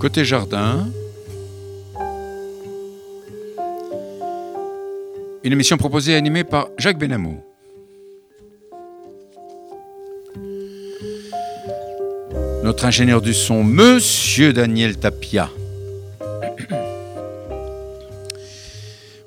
Côté jardin. Une émission proposée et animée par Jacques Benamou. Notre ingénieur du son, Monsieur Daniel Tapia.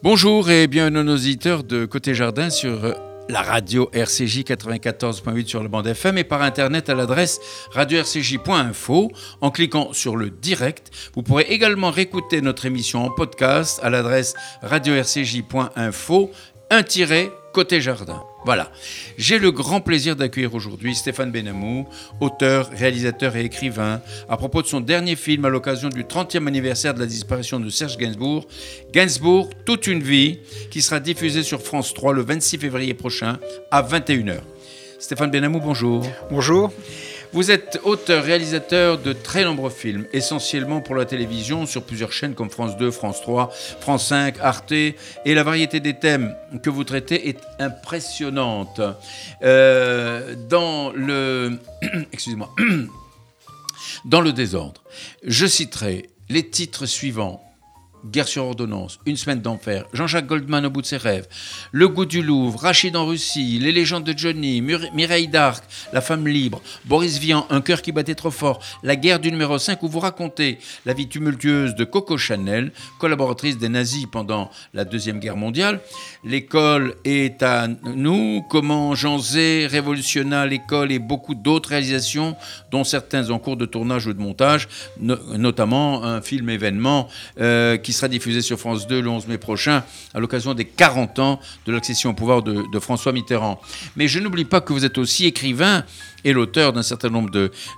Bonjour et bienvenue à nos auditeurs de Côté Jardin sur la radio RCJ 94.8 sur le bande FM et par internet à l'adresse radio-rcj.info. En cliquant sur le direct, vous pourrez également réécouter notre émission en podcast à l'adresse radio-rcj.info, un-côté jardin. Voilà. J'ai le grand plaisir d'accueillir aujourd'hui Stéphane Benamou, auteur, réalisateur et écrivain, à propos de son dernier film à l'occasion du 30e anniversaire de la disparition de Serge Gainsbourg, Gainsbourg, toute une vie, qui sera diffusé sur France 3 le 26 février prochain à 21h. Stéphane Benamou, bonjour. Bonjour. Vous êtes auteur-réalisateur de très nombreux films, essentiellement pour la télévision, sur plusieurs chaînes comme France 2, France 3, France 5, Arte, et la variété des thèmes que vous traitez est impressionnante. Euh, dans le... Excusez-moi. Dans le désordre, je citerai les titres suivants Guerre sur ordonnance, Une semaine d'enfer, Jean-Jacques Goldman au bout de ses rêves, Le goût du Louvre, Rachid en Russie, Les légendes de Johnny, Mireille d'Arc, La femme libre, Boris Vian, Un cœur qui battait trop fort, La guerre du numéro 5 où vous racontez la vie tumultueuse de Coco Chanel, collaboratrice des nazis pendant la Deuxième Guerre mondiale. L'école est à nous, comment Jean Zé révolutionna l'école et beaucoup d'autres réalisations, dont certains en cours de tournage ou de montage, notamment un film événement euh, qui sera diffusé sur France 2 le 11 mai prochain à l'occasion des 40 ans de l'accession au pouvoir de, François Mitterrand. Mais je n'oublie pas que vous êtes aussi écrivain et l'auteur d'un certain nombre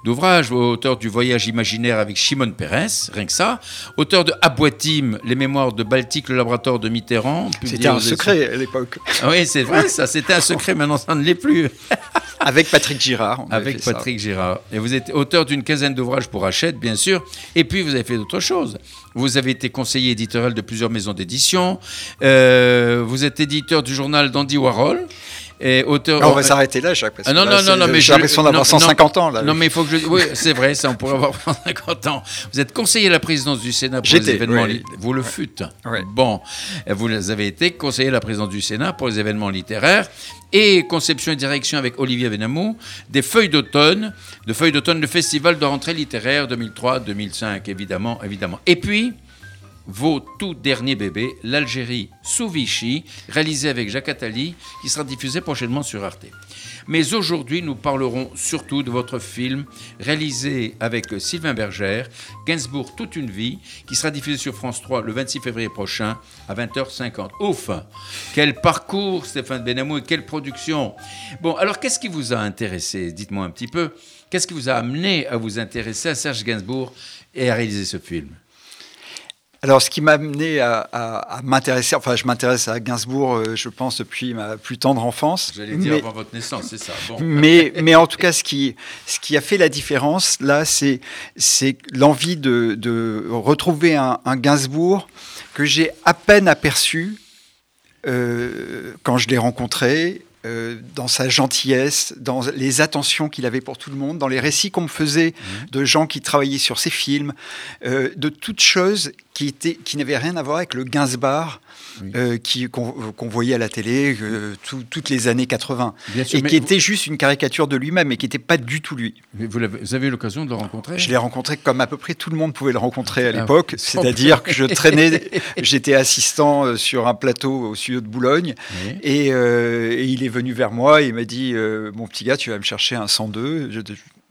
d'ouvrages, auteur du Voyage imaginaire avec Shimon Peres, rien que ça, auteur de Aboitim, les mémoires de Baltique, le laboratoire de Mitterrand. C'était un secret à l'époque. Ah oui, c'est vrai, ça, c'était un secret, maintenant ça ne l'est plus. avec Patrick Girard. Avec Patrick Girard. Et vous êtes auteur d'une quinzaine d'ouvrages pour Hachette, bien sûr, et puis vous avez fait d'autres choses. Vous avez été conseiller éditorial de plusieurs maisons d'édition, euh, vous êtes éditeur du journal d'Andy Warhol. Et auteur, on va s'arrêter là, Jacques. Ah non, non, non, non, mais j'ai l'impression d'avoir 150 ans là. Non, mais il faut que je. Oui, c'est vrai, ça, on pourrait avoir 150 ans. Vous êtes conseiller à la présidence du Sénat pour les événements. Vous le fûtes. Bon, vous avez été conseiller à la présidence du Sénat pour les événements littéraires et conception et direction avec Olivier Benamou des feuilles d'automne, de feuilles d'automne, le festival de rentrée littéraire 2003-2005, évidemment, évidemment. Et puis vos tout derniers bébés, l'Algérie sous Vichy, réalisé avec Jacques Attali, qui sera diffusé prochainement sur Arte. Mais aujourd'hui, nous parlerons surtout de votre film réalisé avec Sylvain Bergère, Gainsbourg toute une vie, qui sera diffusé sur France 3 le 26 février prochain à 20h50. Ouf Quel parcours, Stéphane Benamou, et quelle production Bon, alors qu'est-ce qui vous a intéressé? Dites-moi un petit peu. Qu'est-ce qui vous a amené à vous intéresser à Serge Gainsbourg et à réaliser ce film? Alors, ce qui m'a amené à, m'intéresser, enfin, je m'intéresse à Gainsbourg, euh, je pense, depuis ma plus tendre enfance. J'allais dire avant votre naissance, c'est ça. Mais, mais en tout cas, ce qui, ce qui a fait la différence, là, c'est, c'est l'envie de, de retrouver un, Gainsbourg que j'ai à peine aperçu euh, quand je l'ai rencontré, euh, dans sa gentillesse, dans les attentions qu'il avait pour tout le monde, dans les récits qu'on me faisait mmh. de gens qui travaillaient sur ses films, de toutes choses qui, qui n'avait rien à voir avec le Euh, qu'on voyait à la télé euh, toutes les années 80. et qui était juste une caricature de lui-même et qui n'était pas du tout lui. vous, avez, eu l'occasion de le rencontrer? Je l'ai rencontré comme à peu près tout le monde pouvait le rencontrer à ah, l'époque. C'est-à-dire que je traînais, j'étais assistant euh, sur un plateau au studio de Boulogne et, il est venu vers moi et il m'a dit Mon petit gars, tu vas me chercher un 102. Je,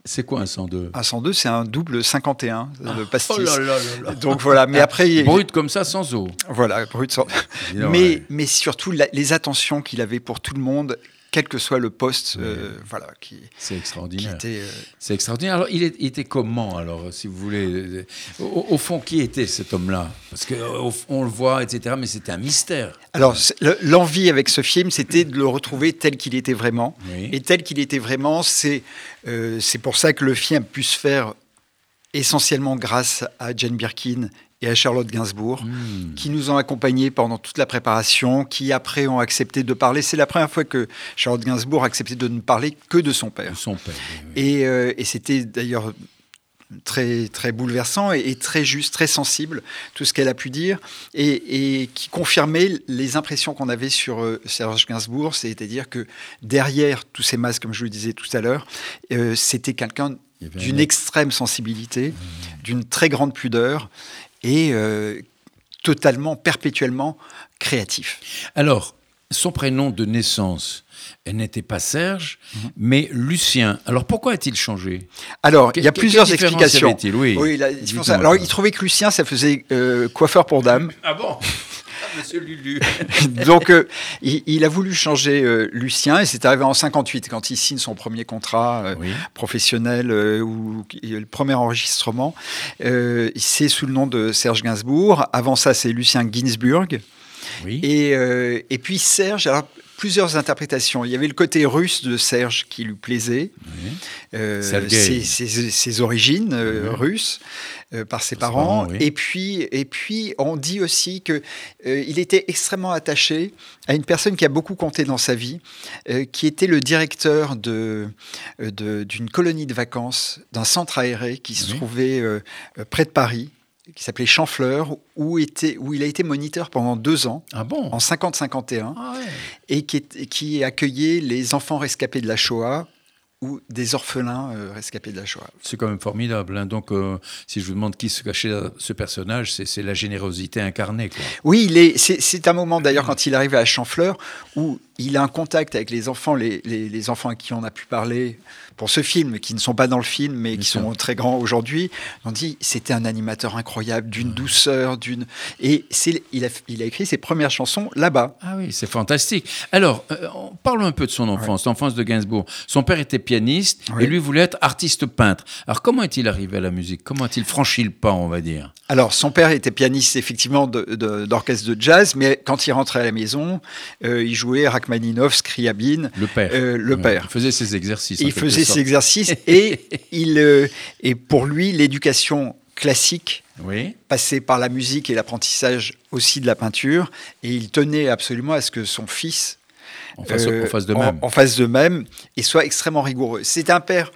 c'est quoi un 102 Un 102, c'est un double 51 de ah, pastis. Oh là là là Donc voilà, mais après... Brut comme ça, sans eau. Voilà, brut sans... mais, mais surtout, les attentions qu'il avait pour tout le monde quel que soit le poste, euh, voilà, qui. C'est extraordinaire. Euh, c'est extraordinaire. Alors, il, était comment, alors, si vous voulez au, fond, qui était cet homme-là? Parce qu'on le voit, etc., mais c'était un mystère. Alors, l'envie avec ce film, c'était de le retrouver tel qu'il était vraiment. Et tel qu'il était vraiment, c'est euh, c'est pour ça que le film a pu se faire essentiellement grâce à Jane Birkin et à Charlotte Gainsbourg, hmm. qui nous ont accompagnés pendant toute la préparation, qui après ont accepté de parler. C'est la première fois que Charlotte Gainsbourg a accepté de ne parler que de son père. son père. Et, euh, et c'était d'ailleurs très, très bouleversant et, très juste, très sensible, tout ce qu'elle a pu dire, et, qui confirmait les impressions qu'on avait sur euh, Serge Gainsbourg, c'est-à-dire que derrière tous ces masques, comme je le disais tout à l'heure, euh, c'était quelqu'un d'une extrême sensibilité, mmh. d'une très grande pudeur, et totalement, perpétuellement créatif. Alors, son prénom de naissance, elle n'était pas Serge, mhm. mais Lucien. Alors pourquoi a-t-il changé? Alors, il y a plusieurs explications. Oui, oui Alors, il trouvait que Lucien, ça faisait euh, coiffeur pour dames. Ah bon? Monsieur Lulu. Donc, euh, il, a voulu changer euh, Lucien et c'est arrivé en 58 quand il signe son premier contrat professionnel ou le premier enregistrement. c'est sous le nom de Serge Gainsbourg. Avant ça, c'est Lucien Ginsburg. Oui. Et, et puis Serge, alors plusieurs interprétations. Il y avait le côté russe de Serge qui lui plaisait, euh, ses, origines euh, russes euh, par ses parents. et, puis, et puis, on dit aussi qu'il il était extrêmement attaché à une personne qui a beaucoup compté dans sa vie, qui était le directeur d'une de, colonie de vacances, d'un centre aéré qui se trouvait près de Paris qui s'appelait Champfleur, où, était, où il a été moniteur pendant deux ans, ah bon? en 50-51, ah et qui, qui accueillait les enfants rescapés de la Shoah ou des orphelins euh, rescapés de la Shoah. C'est quand même formidable. Hein. Donc, euh, si je vous demande qui se cachait ce personnage, c'est la générosité incarnée. Oui, c'est un moment d'ailleurs quand il arrive à Champfleur où il a un contact avec les enfants, les, les enfants à qui on a pu parler pour ce film, qui ne sont pas dans le film, mais qui sont très grands aujourd'hui, on dit c'était un animateur incroyable, d'une douceur, d'une et il a, il a écrit ses premières chansons là-bas. Ah oui, c'est fantastique. Alors, euh, parlons un peu de son enfance, l'enfance de Gainsbourg. Son père était pianiste et lui voulait être artiste peintre. Alors, comment est-il arrivé à la musique? Comment a-t-il franchi le pas, on va dire? Alors, son père était pianiste effectivement d'orchestre de, jazz, mais quand il rentrait à la maison, euh, il jouait Rachmaninoff, Scriabine. Le père. Euh, le père. Il faisait ses exercices. Il faisait ses exercices et, il, euh, et pour lui, l'éducation classique oui. passait par la musique et l'apprentissage aussi de la peinture. Et il tenait absolument à ce que son fils en fasse, de même. En, face de même et soit extrêmement rigoureux. C'est un père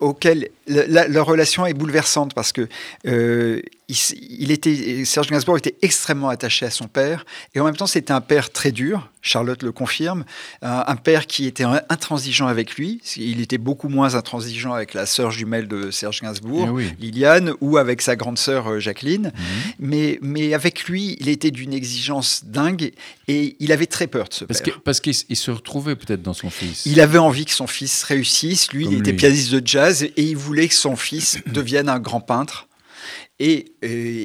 auquel leur relation est bouleversante parce que euh, il, était, Serge Gainsbourg était extrêmement attaché à son père et en même temps c'était un père très dur. Charlotte le confirme, un, père qui était intransigeant avec lui. Il était beaucoup moins intransigeant avec la sœur jumelle de Serge Gainsbourg, eh Liliane, ou avec sa grande sœur euh, Jacqueline. Mhm. mais, mais avec lui, il était d'une exigence dingue et il avait très peur de ce parce père. parce qu'il se retrouvait peut-être dans son fils. Il avait envie que son fils réussisse. Lui, il était pianiste de jazz et il voulait que son fils devienne un grand peintre. Et,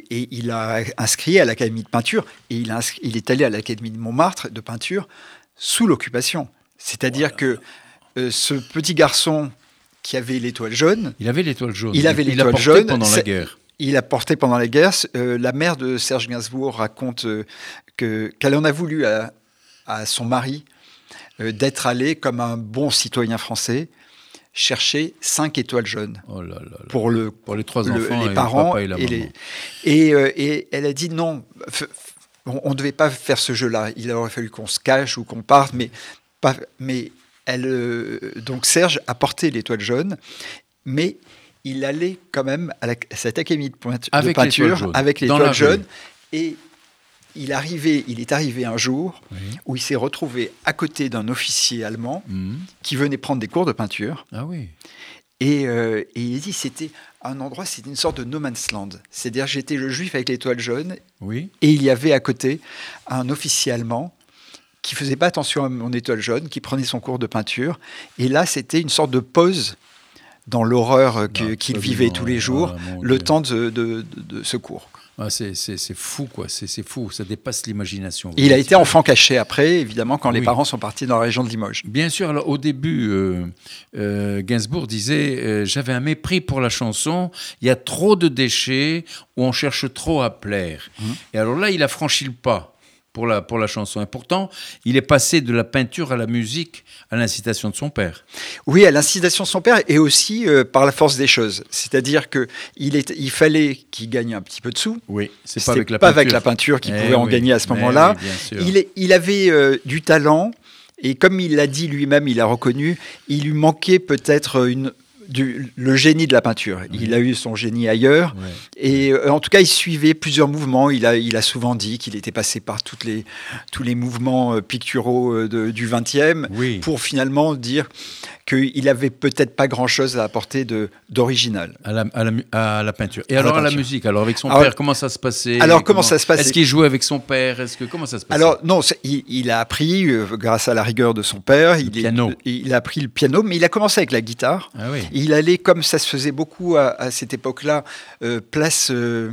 il a inscrit à l'Académie de peinture, et il, il est allé à l'Académie de Montmartre de peinture sous l'occupation. C'est-à-dire que euh, ce petit garçon qui avait l'étoile jaune. Il avait l'étoile jaune. Il avait l'étoile jaune. pendant la guerre. Il a porté pendant la guerre. Euh, la mère de Serge Gainsbourg raconte euh, que qu'elle en a voulu à, à son mari d'être allé comme un bon citoyen français chercher cinq étoiles jaunes oh pour le pour les trois enfants, les parents et, et, euh, et, elle a dit non, on ne devait pas faire ce jeu-là. Il aurait fallu qu'on se cache ou qu'on parte, mais pas, mais elle euh, donc Serge a porté l'étoile jaune, mais il allait quand même à, cette académie de, peinture avec l'étoile jaune et il, arrivait, il est arrivé un jour où il s'est retrouvé à côté d'un officier allemand mhm. qui venait prendre des cours de peinture. Ah oui. Et, euh, et il dit c'était un endroit, c'était une sorte de no man's land. C'est-à-dire j'étais le juif avec l'étoile jaune. Oui. Et il y avait à côté un officier allemand qui faisait pas attention à mon étoile jaune, qui prenait son cours de peinture. Et là, c'était une sorte de pause dans l'horreur qu'il vivait tous les jours, le temps de, de, de ce cours. Ah, c'est fou, quoi. C'est fou. Ça dépasse l'imagination. Il a été enfant caché après, évidemment, quand les parents sont partis dans la région de Limoges. Bien sûr. Alors, au début, euh, euh, Gainsbourg disait euh, J'avais un mépris pour la chanson. Il y a trop de déchets où on cherche trop à plaire. Mmh. Et alors là, il a franchi le pas pour la, pour la chanson. Et pourtant, il est passé de la peinture à la musique à l'incitation de son père. Oui, à l'incitation de son père et aussi euh, par la force des choses. C'est-à-dire qu'il il fallait qu'il gagne un petit peu de sous. Oui, c'est pas avec la pas peinture. avec la peinture qu'il pouvait en gagner à ce moment-là. il, il, avait euh, du talent et comme il l'a dit lui-même, il a reconnu, il lui manquait peut-être une du, le génie de la peinture. Il a eu son génie ailleurs. Et euh, en tout cas, il suivait plusieurs mouvements. Il a, il a souvent dit qu'il était passé par toutes les, tous les mouvements euh, picturaux euh, de- du 20e Oui. pour finalement dire qu'il avait peut-être pas grand-chose à apporter d'original. À la, à la mu- à la peinture. Et À la alors à la musique, alors avec son Alors- père, comment ça se passait? Alors, comment ça se passait? Est-ce qu'il jouait avec son père? Est-ce que comment ça se passait? Alors non, il, il a appris grâce à la rigueur de son père. Il, est- piano. il a appris le piano, mais il a commencé avec la guitare. Ah oui. Il allait, comme ça se faisait beaucoup à, à cette époque-là, euh, place, euh,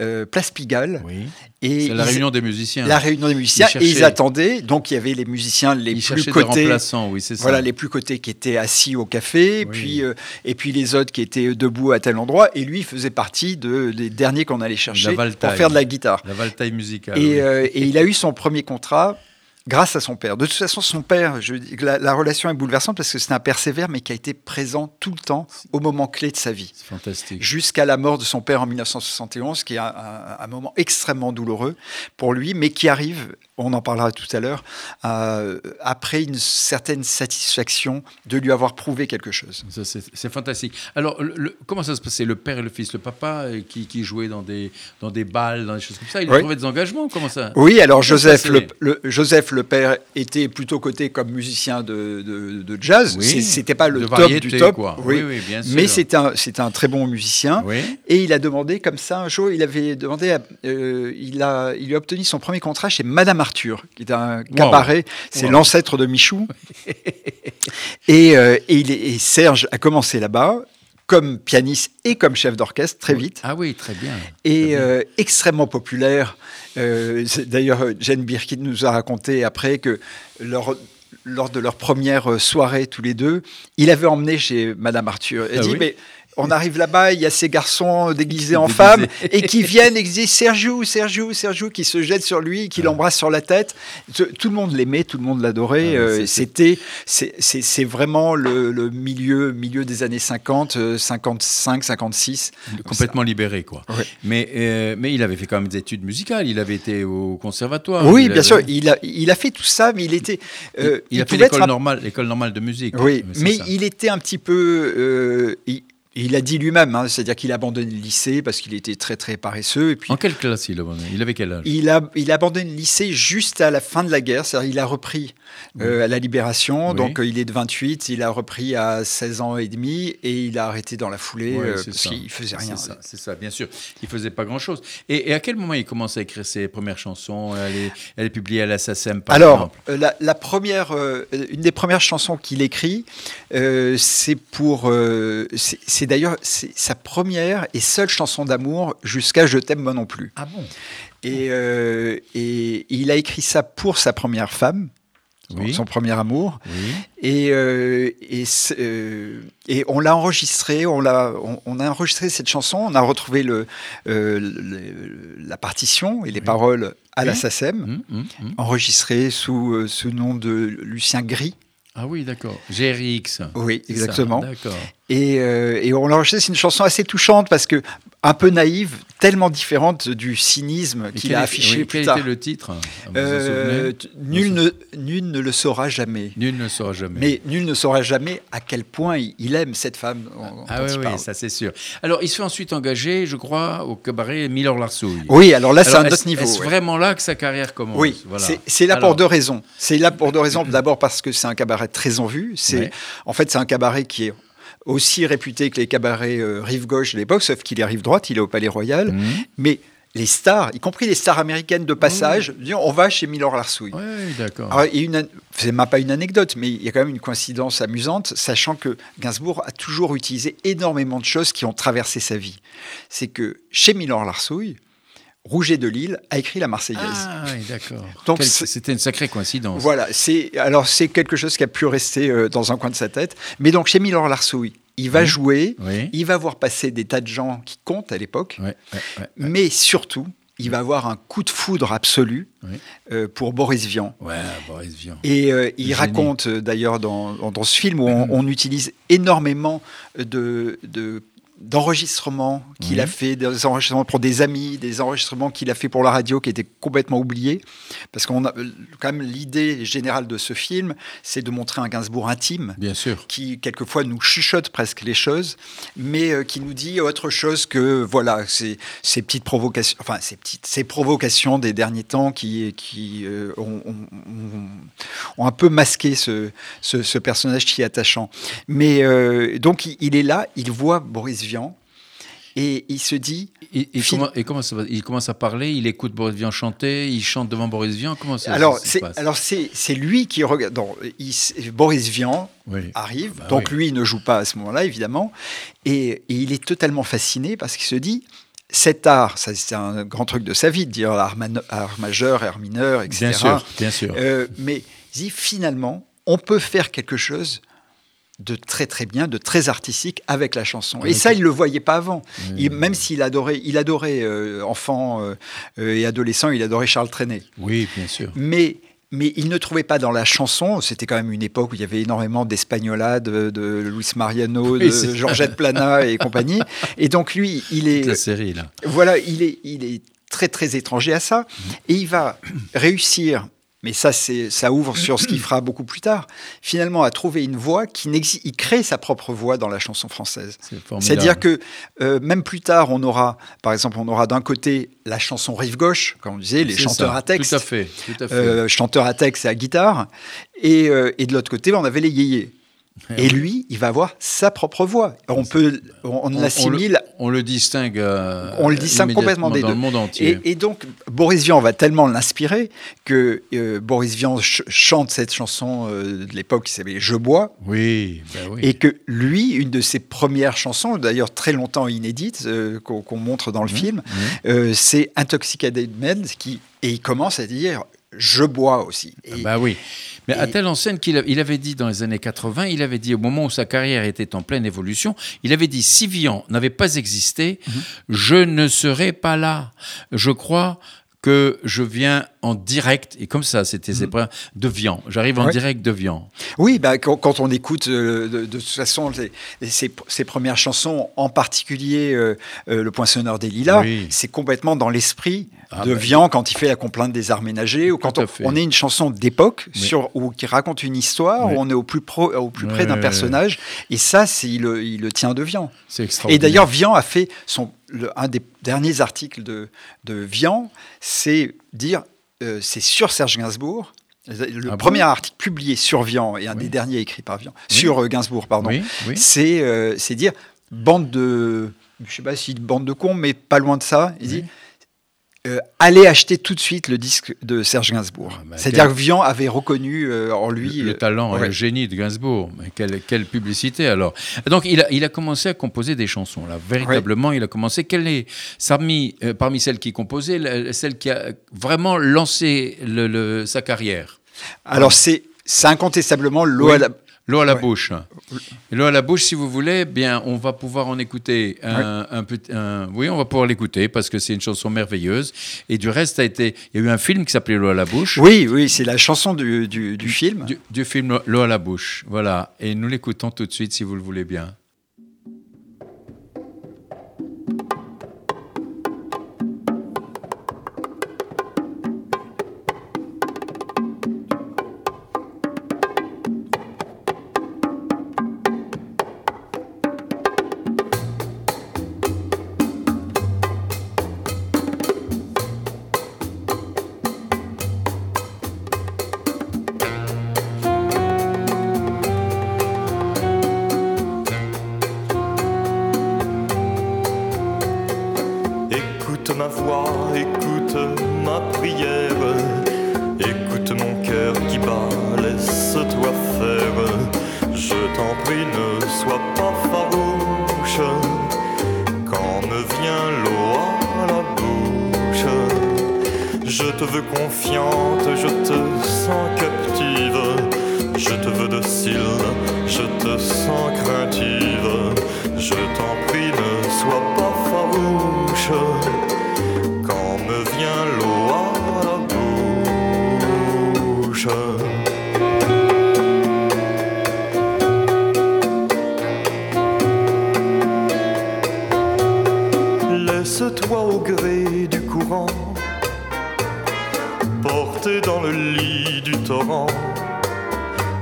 euh, place Pigalle. Oui. Et C'est la ils- réunion des musiciens. la réunion des musiciens. Ils et ils attendaient. Donc il y avait les musiciens les Ils plus cotés. remplaçants, oui, c'est ça. Voilà, les plus cotés qui étaient assis au café, Oui. puis, euh, et puis les autres qui étaient debout à tel endroit. Et lui, il faisait partie de, des derniers qu'on allait chercher pour faire de la guitare. La valtaille musicale. Et, oui. euh, et il a eu son premier contrat grâce à son père. De toute façon, son père, je, la, la relation est bouleversante parce que c'est un père sévère, mais qui a été présent tout le temps au moment clé de sa vie. C'est fantastique. Jusqu'à la mort de son père en 1971, qui est un, un- un moment extrêmement douloureux pour lui, mais qui arrive, on en parlera tout à l'heure, euh, après une certaine satisfaction de lui avoir prouvé quelque chose. Ça, C'est c'est fantastique. Alors, le- le- comment ça se passait Le père et le fils, le papa euh, qui, qui jouait dans des, dans des balles, dans des choses comme ça, il Oui. trouvé des engagements? Comment ça? Oui, alors Joseph le, le- Joseph le père était plutôt coté comme musicien de, de- de jazz. Oui, C'est- C'était pas le top variété, du top, quoi. Oui. Oui, oui, bien sûr. mais c'était un, un très bon musicien. Et il a demandé comme ça un jour, il avait demandé, à- euh, il a, il a obtenu son premier contrat chez Madame Arthur, qui est un cabaret, c'est Wow. l'ancêtre de Michou. et, euh, et il est- et Serge a commencé là-bas comme pianiste et comme chef d'orchestre très vite Ah oui, très bien. et euh, extrêmement populaire. Euh, D'ailleurs, Jane Birkin nous a raconté après que leur- lors de leur première euh, soirée tous les deux, il avait emmené chez Madame Arthur. Elle Ah dit oui mais on arrive là-bas, il y a ces garçons déguisés en femmes et qui viennent et qui disent Sergio, Sergio, Sergio, qui se jettent sur lui, qui l'embrassent sur la tête. Tout le monde l'aimait, tout le monde l'adorait. Ah, Euh, C'était, c'est- vraiment le, le milieu, milieu des années 50, euh, 55, 56. Complètement libéré, quoi. Ouais. Mais, euh, mais il avait fait quand même des études musicales. Il avait été au conservatoire. Oui, bien avait- sûr, il a, il a fait tout ça, mais il était. Il, euh, il a fait être l'école normale, l'école normale de musique. Oui, mais il était un petit peu. euh, il, il a dit lui-même, hein, c'est-à-dire qu'il a abandonné le lycée parce qu'il était très très paresseux. Et puis En quelle classe il avait Il avait quel âge? Il a, il a abandonné le lycée juste à la fin de la guerre, c'est-à-dire il a repris euh, à la Libération, Oui. donc euh, il est de 28, il a repris à 16 ans et demi et il a arrêté dans la foulée Ouais, euh, parce qu'il faisait rien. C'est ça, bien sûr. Il faisait pas grand-chose. Et, et à quel moment il commence à écrire ses premières chansons? Elle est, elle est publiée à la SACEM, par Alors, exemple. euh, la, la première, une des premières chansons qu'il écrit, c'est pour, c'est d'ailleurs c'est sa première et seule chanson d'amour jusqu'à Je t'aime moi non plus. Ah bon? Et, euh, et il a écrit ça pour sa première femme, son- Oui. son premier amour. Oui. Et, euh, et, euh, et on l'a enregistré, on, l'a, on, on a enregistré cette chanson, on a retrouvé le, le- la partition et les Oui. paroles à la. SACEM Hum, hum, hum. enregistré sous ce nom de Lucien Gris. Ah oui, d'accord. GRX. Oui, ça, exactement. D'accord. Et, euh, et on l'a enregistré, c'est une chanson assez touchante parce que un peu naïve, tellement différente du cynisme qu'il quel a affiché oui, plus quel tard. était le titre Vous en Euh, nul, ne, nul ne le saura jamais. Nul ne saura jamais. Mais nul ne saura jamais à quel point il, aime cette femme. ah oui, ça c'est sûr. Alors, il se fait ensuite engager, je crois, au cabaret Miller Larsouille. Oui, alors là, c'est un autre niveau. Ouais. vraiment là que sa carrière commence Oui, Voilà. c'est- c'est là Alors, pour deux raisons. C'est là pour deux raisons. D'abord parce que c'est un cabaret très en vue. C'est Ouais. en fait c'est un cabaret qui est aussi réputé que les cabarets euh, rive gauche de l'époque, sauf qu'il est rive droite, il est au Palais Royal. Mhm. Mais les stars, y compris les stars américaines de passage, disent, on va chez Miller Larsouille. Oui, d'accord. C'est même pas une anecdote, mais il y a quand même une coïncidence amusante, sachant que Gainsbourg a toujours utilisé énormément de choses qui ont traversé sa vie. C'est que chez Miller Larsouille, Rouget de Lille a écrit la Marseillaise. Ah, oui, d'accord. Donc, C'était une sacrée coïncidence. Voilà, c'est alors c'est quelque chose qui a pu rester euh, dans un coin de sa tête. Mais donc chez Miller Larsouille, il va Oui. jouer, Oui. il va voir passer des tas de gens qui comptent à l'époque, mais surtout, il va avoir un coup de foudre absolu Oui. euh, pour Boris Vian. Ouais, Boris Vian. Et euh, il Génie. raconte euh, d'ailleurs dans, dans- dans ce film où on, on utilise énormément de, de, d'enregistrements qu'il a fait, des enregistrements pour des amis, des enregistrements qu'il a fait pour la radio qui étaient complètement oubliés. Parce qu'on a euh, quand même l'idée générale de ce film, c'est de montrer un Gainsbourg intime Bien sûr. qui quelquefois nous chuchote presque les choses, mais euh, qui nous dit autre chose que voilà ces, ces petites provocations, enfin ces petites ces provocations des derniers temps qui qui euh, ont, ont- ont- ont un peu masqué ce, ce, ce personnage si attachant. Mais euh, donc il, il est là, il voit Boris Et il se dit Et, comment, et comment ça va Il commence à parler, il écoute Boris Vian chanter, il chante devant Boris Vian. Comment ça, alors c'est passe alors c'est c'est lui qui regarde non, il Boris Vian Oui. arrive. Bah Donc oui. lui, il ne joue pas à ce moment-là, évidemment. Et, et il est totalement fasciné parce qu'il se dit, cet art, ça c'est un grand truc de sa vie, de dire art, mano- art majeur, art mineur, etc. Bien sûr, bien sûr. Euh, mais il dit, finalement, on peut faire quelque chose de très très bien, de très artistique avec la chanson. Et ça, il le voyait pas avant. Il- même s'il adorait, il adorait euh, enfant euh, euh, et adolescent, il adorait Charles Trenet. Oui, bien sûr. Mais, mais il ne trouvait pas dans la chanson, c'était quand même une époque où il y avait énormément d'espagnolades, de, de Luis Mariano, de Georgette Plana et compagnie. Et donc lui, il Toute la est, série, là. voilà, il est, il est très très étranger à ça. Et il va réussir, mais ça, ça ouvre sur ce qu'il fera beaucoup plus tard, finalement à trouver une voix qui n'existe. Il crée sa propre voix dans la chanson française. C'est-à-dire que euh, même plus tard, on aura, par exemple, on aura d'un côté la chanson rive gauche, comme on disait, les chanteurs ça, à texte, Tout à fait, tout à fait. euh, chanteur à texte et à guitare, et, euh, et de l'autre côté, on avait les yéyés. Eh Et lui, il va avoir sa propre voix. On peut, on, on On- l'assimile On le distingue. euh, on le distingue complètement des dans deux. le monde entier. Et, et donc, Boris Vian va tellement l'inspirer que euh, Boris Vian ch- chante cette chanson euh, de l'époque qui s'appelait Je bois. Oui, ben oui. Et que lui, une de ses premières chansons, d'ailleurs très longtemps inédite, euh, qu'on montre dans le film, Mmh. euh, c'est Intoxicated Men, qui, et il commence à dire Je bois aussi. Et- Ah bah oui. Mais à telle enseigne qu'il il avait dit dans les années 80, il avait dit au moment où sa carrière était en pleine évolution, il avait dit si Vian n'avait pas existé, Mhm. je ne serais pas là. Je crois que je viens en direct, et comme ça, c'était ses premières- de Vian. J'arrive en direct de Vian. Oui, bah, quand, quand on écoute euh, de, de toute façon ses, premières chansons, en particulier euh, euh, Le Poinçonneur des Lilas, Oui. c'est complètement dans l'esprit Ah de bah. Vian quand il fait la complainte des arts ménagers, ou quand on, on est une chanson d'époque Oui. sur ou qui raconte une histoire, où on est au plus, pro, au plus près d'un personnage, et ça, c'est il, le- il le tient de Vian. C'est Et extraordinaire. d'ailleurs, Vian a fait son, le- un des derniers articles de, de Vian, c'est dire, euh, c'est sur Serge Gainsbourg. Le Ah bon premier article publié sur Vian et un Oui. des derniers écrit par Vian, Oui. sur euh, Gainsbourg, pardon, Oui, oui. c'est euh, c'est dire bande de, je sais pas si bande de cons, mais pas loin de ça. Il dit euh, allez acheter tout de suite le disque de Serge Gainsbourg. Ah, C'est-à-dire quel- que Vian avait reconnu euh, en lui le, le euh, talent et le génie de Gainsbourg. Mais quelle, quelle publicité alors. Donc il a, il a commencé à composer des chansons. Là, véritablement, il a commencé. Quelle est parmi, euh, parmi celles qui composait, celle qui a vraiment lancé le- le- sa carrière? Alors c'est c'est incontestablement l'eau Oui. à la L'eau à la Ouais. bouche. L'eau à la bouche, si vous voulez, bien, on va pouvoir en écouter un, un- oui, on va pouvoir l'écouter parce que c'est une chanson merveilleuse. Et du reste, a été, il y a eu un film qui s'appelait L'eau à la bouche. Oui, oui, c'est la chanson du, du- du film. Du, du film L'eau à la bouche. Voilà. Et nous l'écoutons tout de suite, si vous le voulez bien. Je te veux confiante, je te sens captive, je te veux docile, je te sens craintive. Je t'en prie, ne sois pas farouche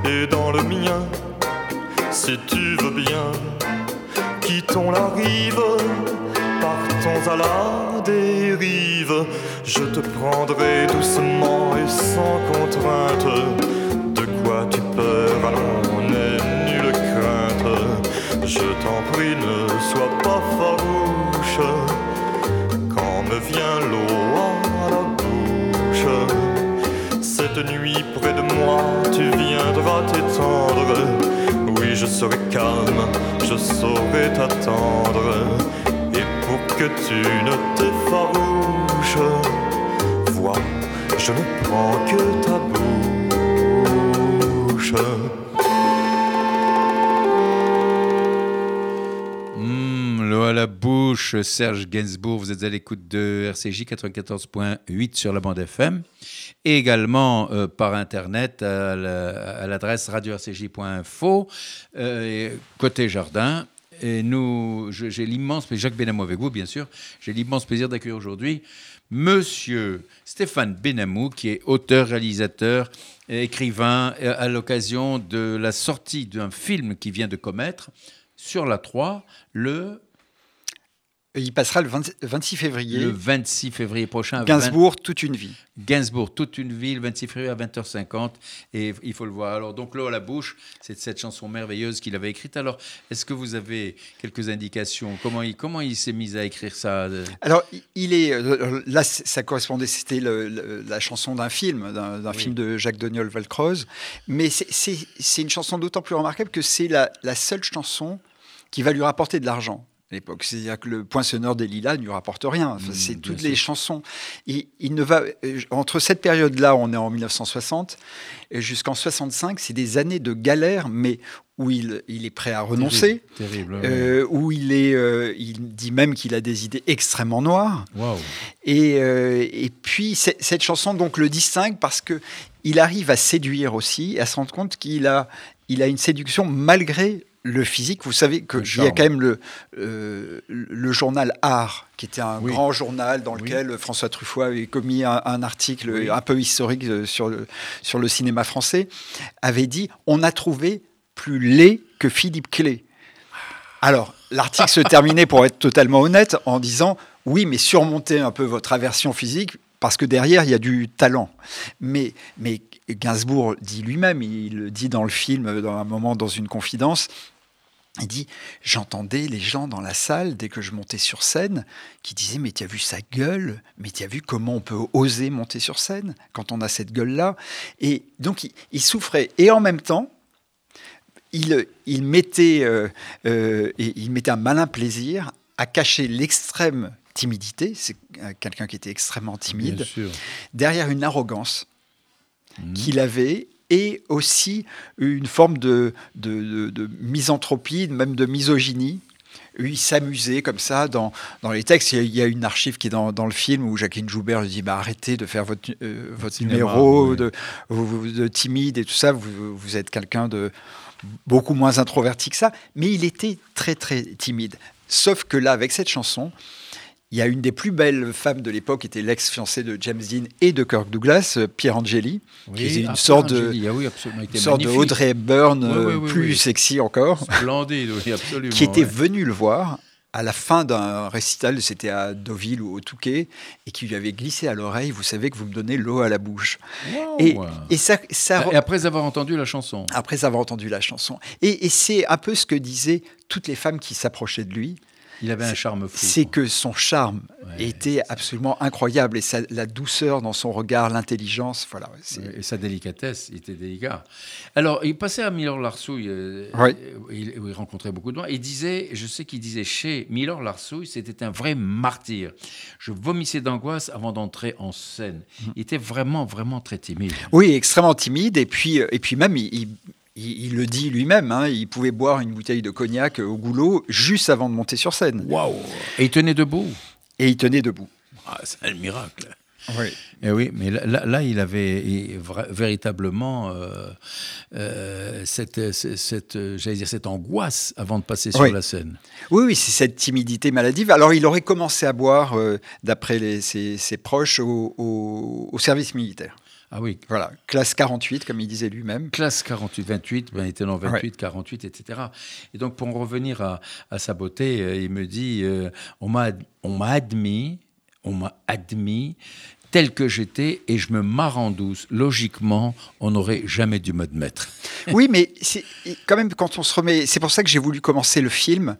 et dans le mien, si tu veux bien, quittons la rive, partons à la dérive. Je te prendrai doucement et sans contrainte. De quoi tu peur, allons, n'aie nulle crainte. Je t'en prie, ne sois pas farouche. Quand me vient l'eau cette nuit près de moi, tu viendras t'étendre. Oui, je serai calme, je saurai t'attendre. Et pour que tu ne t'effarouches, vois, je ne prends que ta bouche. L'eau à la bouche, Serge Gainsbourg, vous êtes à l'écoute de RCJ 94.8 sur la bande FM également euh, par internet à la- à l'adresse radio-rcj.info euh, côté jardin. Et nous, j'ai l'immense plaisir, Jacques Benamou avec vous, bien sûr, j'ai l'immense plaisir d'accueillir aujourd'hui Monsieur Stéphane Benamou, qui est auteur, réalisateur, écrivain, euh, à l'occasion de la sortie d'un film qui vient de commettre sur la 3 le, Il passera le 20 26 février. le 26 février prochain. Gainsbourg, toute une vie. 20 Gainsbourg, toute une ville, 26 février à 20h50. Et il faut le voir. Alors, donc, l'eau à la bouche, c'est cette chanson merveilleuse qu'il avait écrite. Alors, est-ce que vous avez quelques indications? Comment il, comment il s'est mis à écrire ça euh, Alors, il- est euh, là, c- ça correspondait, c'était le- le- la chanson d'un film, d'un Oui. film de Jacques Doniol Valcroze. Mais c'est- une chanson d'autant plus remarquable que c'est la, la seule chanson qui va lui rapporter de l'argent. À l'époque, c'est-à-dire que le poinçonneur des lilas ne lui rapporte rien. Enfin, Mm, c'est toutes sûr. les chansons. Il, il ne va euh, entre cette période-là, on est en 1960, et jusqu'en 65, c'est des années de galère, mais où il, il est prêt à renoncer. Terrible. Euh, où il est, euh, il dit même qu'il a des idées extrêmement noires. Waouh. Et, euh, et puis cette chanson donc le distingue parce que il arrive à séduire aussi, à se rendre compte qu'il a, il a une séduction malgré le physique. Vous savez qu'il y a quand même le, euh, le journal Art, qui était un Oui. grand journal dans Oui. lequel François Truffaut avait commis un, un article Oui. un peu historique euh, sur le, sur le cinéma français, avait dit on a trouvé plus laid que Philippe Clé. Alors, l'article se terminait, pour être totalement honnête, en disant oui, mais surmontez un peu votre aversion physique, parce que derrière, il y a du talent. Mais, mais Gainsbourg dit lui-même, il le dit dans le film, dans un moment, dans une confidence, il dit J'entendais les gens dans la salle, dès que je montais sur scène, qui disaient Mais tu as vu sa gueule? Mais tu as vu comment on peut oser monter sur scène quand on a cette gueule-là? Et donc, il, il souffrait. Et en même temps, il, il mettait, euh, euh, il mettait un malin plaisir à cacher l'extrême timidité, c'est quelqu'un qui était extrêmement timide, derrière une arrogance Mhm. qu'il avait et aussi une forme de, de, de- de misanthropie, même de misogynie. Il s'amusait comme ça dans, dans les textes. Il y, a, une archive qui est dans, dans le film où Jacqueline Joubert lui dit bah, arrêtez de faire votre, euh, votre Cinéma, numéro oui. de, timide et tout ça. Vous, vous êtes quelqu'un de beaucoup moins introverti que ça. Mais il était très très timide. Sauf que là, avec cette chanson, il y a une des plus belles femmes de l'époque, qui était l'ex-fiancée de James Dean et de Kirk Douglas, euh, Pierre Angeli, qui était une ah, sorte de, ah oui, une sorte de. Audrey Oui, euh, plus sexy encore, Splendide, oui, absolument. qui était ouais. venu le voir à la fin d'un récital, c'était à Deauville ou au Touquet, et qui lui avait glissé à l'oreille, vous savez que vous me donnez l'eau à la bouche. Et, et ça, ça Et après avoir entendu la chanson. après avoir entendu la chanson. Et, et c'est un peu ce que disaient toutes les femmes qui s'approchaient de lui, Il avait un charme fou. c'est que son charme Ouais, était absolument incroyable, et sa- la douceur dans son regard, l'intelligence, voilà. Et sa délicatesse, il était délicat. Alors, il passait à Miller-Larsouille, euh, Ouais. où il, rencontrait beaucoup de gens. Il disait, je sais qu'il disait chez Miller-Larsouille, c'était un vrai martyr. Je vomissais d'angoisse avant d'entrer en scène. Mmh. Il était vraiment, vraiment très timide. Oui, extrêmement timide. Et puis, et puis même, il, il- il- il le dit lui-même, hein, il pouvait boire une bouteille de cognac au goulot juste avant de monter sur scène. Waouh Et il tenait debout. Et il tenait debout. Ah, c'est un miracle. Oui. Eh oui, mais là, là- là, il avait il- vra- véritablement euh, euh, cette, cette, cette, euh, j'allais dire, cette angoisse avant de passer sur Oui. la scène. Oui, oui, c'est cette timidité maladive. Alors, il aurait commencé à boire, euh, d'après ses, ses proches, au, au- au service militaire. Ah oui. Voilà, classe 48, comme il disait lui-même. Classe 48, 28, ben, il était dans 28, 48, etc. Et donc, pour en revenir à, à sa beauté, euh, il me dit euh, on m'a admis, on m'a admis tel que j'étais et je me marre en douce. Logiquement, on n'aurait jamais dû m'admettre. oui, mais quand même quand on se remet. C'est pour ça que j'ai voulu commencer le film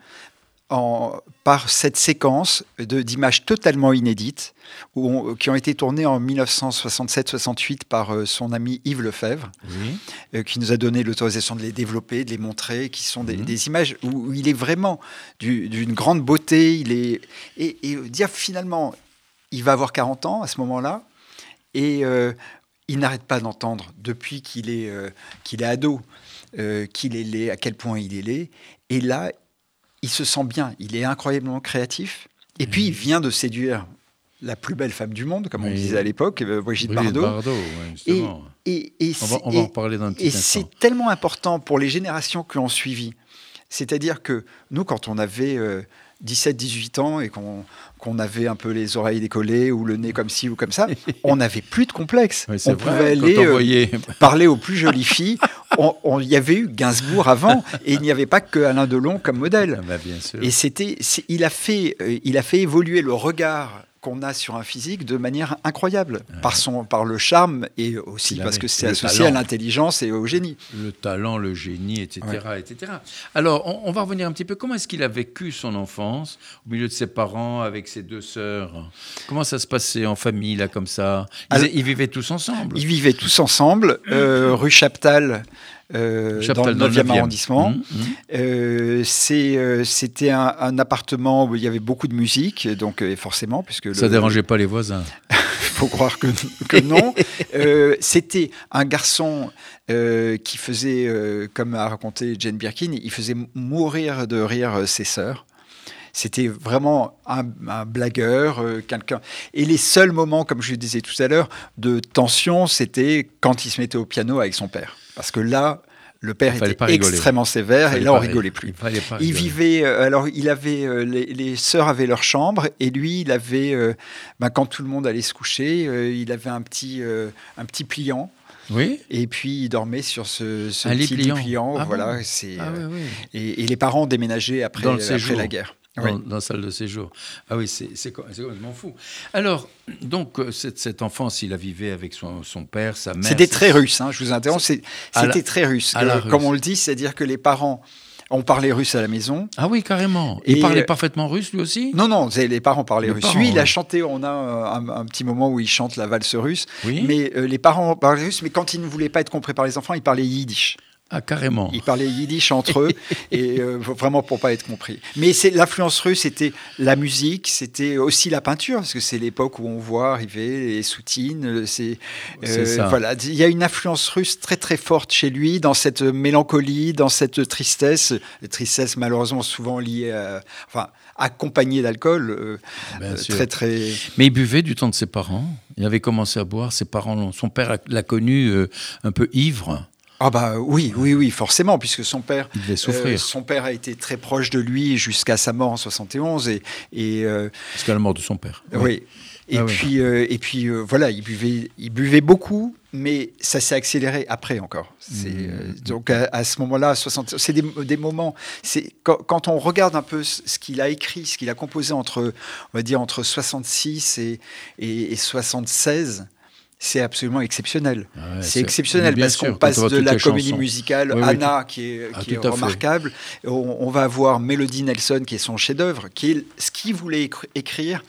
en, par cette séquence d'images totalement inédites où qui ont été tournées en 1967-68 par euh, son ami Yves Lefebvre, euh, qui nous a donné l'autorisation de les développer, de les montrer, qui sont des, mhm. images où, il est vraiment d'une grande beauté. Il est, et, et, dire finalement, il va avoir 40 ans à ce moment-là, et euh, il n'arrête pas d'entendre depuis qu'il est, qu'il est ado. qu'il est laid, à quel point il est laid. Et là, il se sent bien, il est incroyablement créatif. Et puis, il vient de séduire la plus belle femme du monde, comme on disait à l'époque, euh, Brigitte, Bardot. et, et, on, va, en parler dans un petit Et c'est tellement important pour les générations qui ont suivi. C'est-à-dire que nous, quand on avait 17-18 euh, ans et qu'on avait un peu les oreilles décollées ou le nez comme ci ou comme ça, on n'avait plus de complexe. on pouvait aller euh, parler aux plus jolies filles. Il y avait eu Gainsbourg avant et il n'y avait pas que Alain Delon comme modèle. Ah bah, bien sûr. Et c'était, il a fait, euh, il a fait évoluer le regard qu'on a sur un physique de manière incroyable, par, son, par le charme et aussi parce que c'est associé à l'intelligence et au génie. Le talent, le génie, etc. etc. Alors, on, va revenir un petit peu. Comment est-ce qu'il a vécu son enfance au milieu de ses parents, avec ses deux sœurs? Comment ça se passait en famille, là, comme ça? Ils, vivaient tous ensemble Ils vivaient tous ensemble, euh, rue Chaptal. Euh, dans le 9e, arrondissement. Mmh, mmh. Euh, euh, c'était un, appartement où il y avait beaucoup de musique, donc forcément, puisque... Ça ne dérangeait pas les voisins Il faut croire que, que non. c'était un garçon qui faisait, comme a raconté Jane Birkin, il faisait mourir de rire ses sœurs. C'était vraiment un, un blagueur, quelqu'un. Et les seuls moments, comme je le disais tout à l'heure, de tension, c'était quand il se mettait au piano avec son père. Parce que là, le père était extrêmement sévère et là on rigolait plus. Il, vivait, euh, alors il avait, euh, les, sœurs avaient leur chambre et lui il avait, euh, ben, quand tout le monde allait se coucher, il avait un petit, un petit pliant. Oui. Et puis il dormait sur ce, petit pliant. Ah voilà, c'est. Ah et, les parents déménageaient après, après la guerre dans, la salle de séjour. Ah oui, c'est complètement fou. Alors, donc, euh, cette, cette, enfance, il a vécu avec son, son, père, sa mère. C'était très russe, hein, je vous interromps, c'était très russe. Euh, comme on le dit, c'est-à-dire que les parents ont parlé russe à la maison. Ah oui, carrément. Il parlait parfaitement russe lui aussi? Non, non, les parents parlaient russe. lui, il a chanté, on a un, petit moment où il chante la valse russe. Oui. Mais euh, les parents parlaient russe, mais quand il ne voulait pas être compris par les enfants, il parlait yiddish. Ah, carrément. Ils parlaient yiddish entre eux, et euh, vraiment pour pas être compris. Mais c'est l'influence russe, c'était la musique, c'était aussi la peinture, parce que c'est l'époque où on voit arriver les soutines. Euh, c'est euh, voilà, il y a une influence russe très très forte chez lui dans cette mélancolie, dans cette tristesse, tristesse malheureusement souvent liée, à, enfin accompagnée d'alcool, très très. Mais il buvait du temps de ses parents. Il avait commencé à boire. Ses parents, son père l'a connu un peu ivre. Ah bah oui, oui, oui, forcément, puisque son père, euh, son père a été très proche de lui jusqu'à sa mort en 71 et, et euh, jusqu'à la mort de son père. Oui. Et, ah puis, euh, et puis voilà, il buvait, il buvait beaucoup, mais ça s'est accéléré après encore. Mmh. donc à, ce moment-là, c'est des, des, moments. C'est quand, quand, on regarde un peu ce qu'il a écrit, ce qu'il a composé entre, on va dire entre 66 et, et, et 76 c'est absolument exceptionnel. Ah c'est exceptionnel parce qu'on passe de la comédie musicale Anna, qui est, ah, est remarquable, on, va avoir Melody Nelson, qui est son chef-d'œuvre, qui est ce qu'il voulait écrire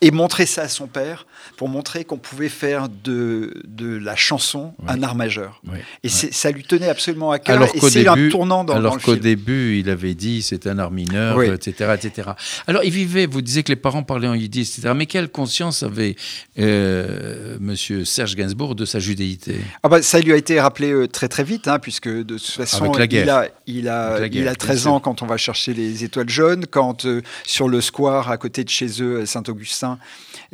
et montrer ça à son père pour montrer qu'on pouvait faire de, de la chanson un art majeur. Et ça lui tenait absolument à cœur. Alors et c'est un tournant dans, alors qu'au début, il avait dit c'est un art mineur, etc., etc. Alors il vivait, vous disiez que les parents parlaient en yiddish, etc. Mais quelle conscience avait euh, Monsieur Serge Gainsbourg de sa judéité? Ah bah, Ça lui a été rappelé euh, très très vite, hein, puisque de toute façon, il a, il a, il a 13 ans quand on va chercher les étoiles jaunes, quand euh, sur le square à côté de chez eux, à Saint-Augustin,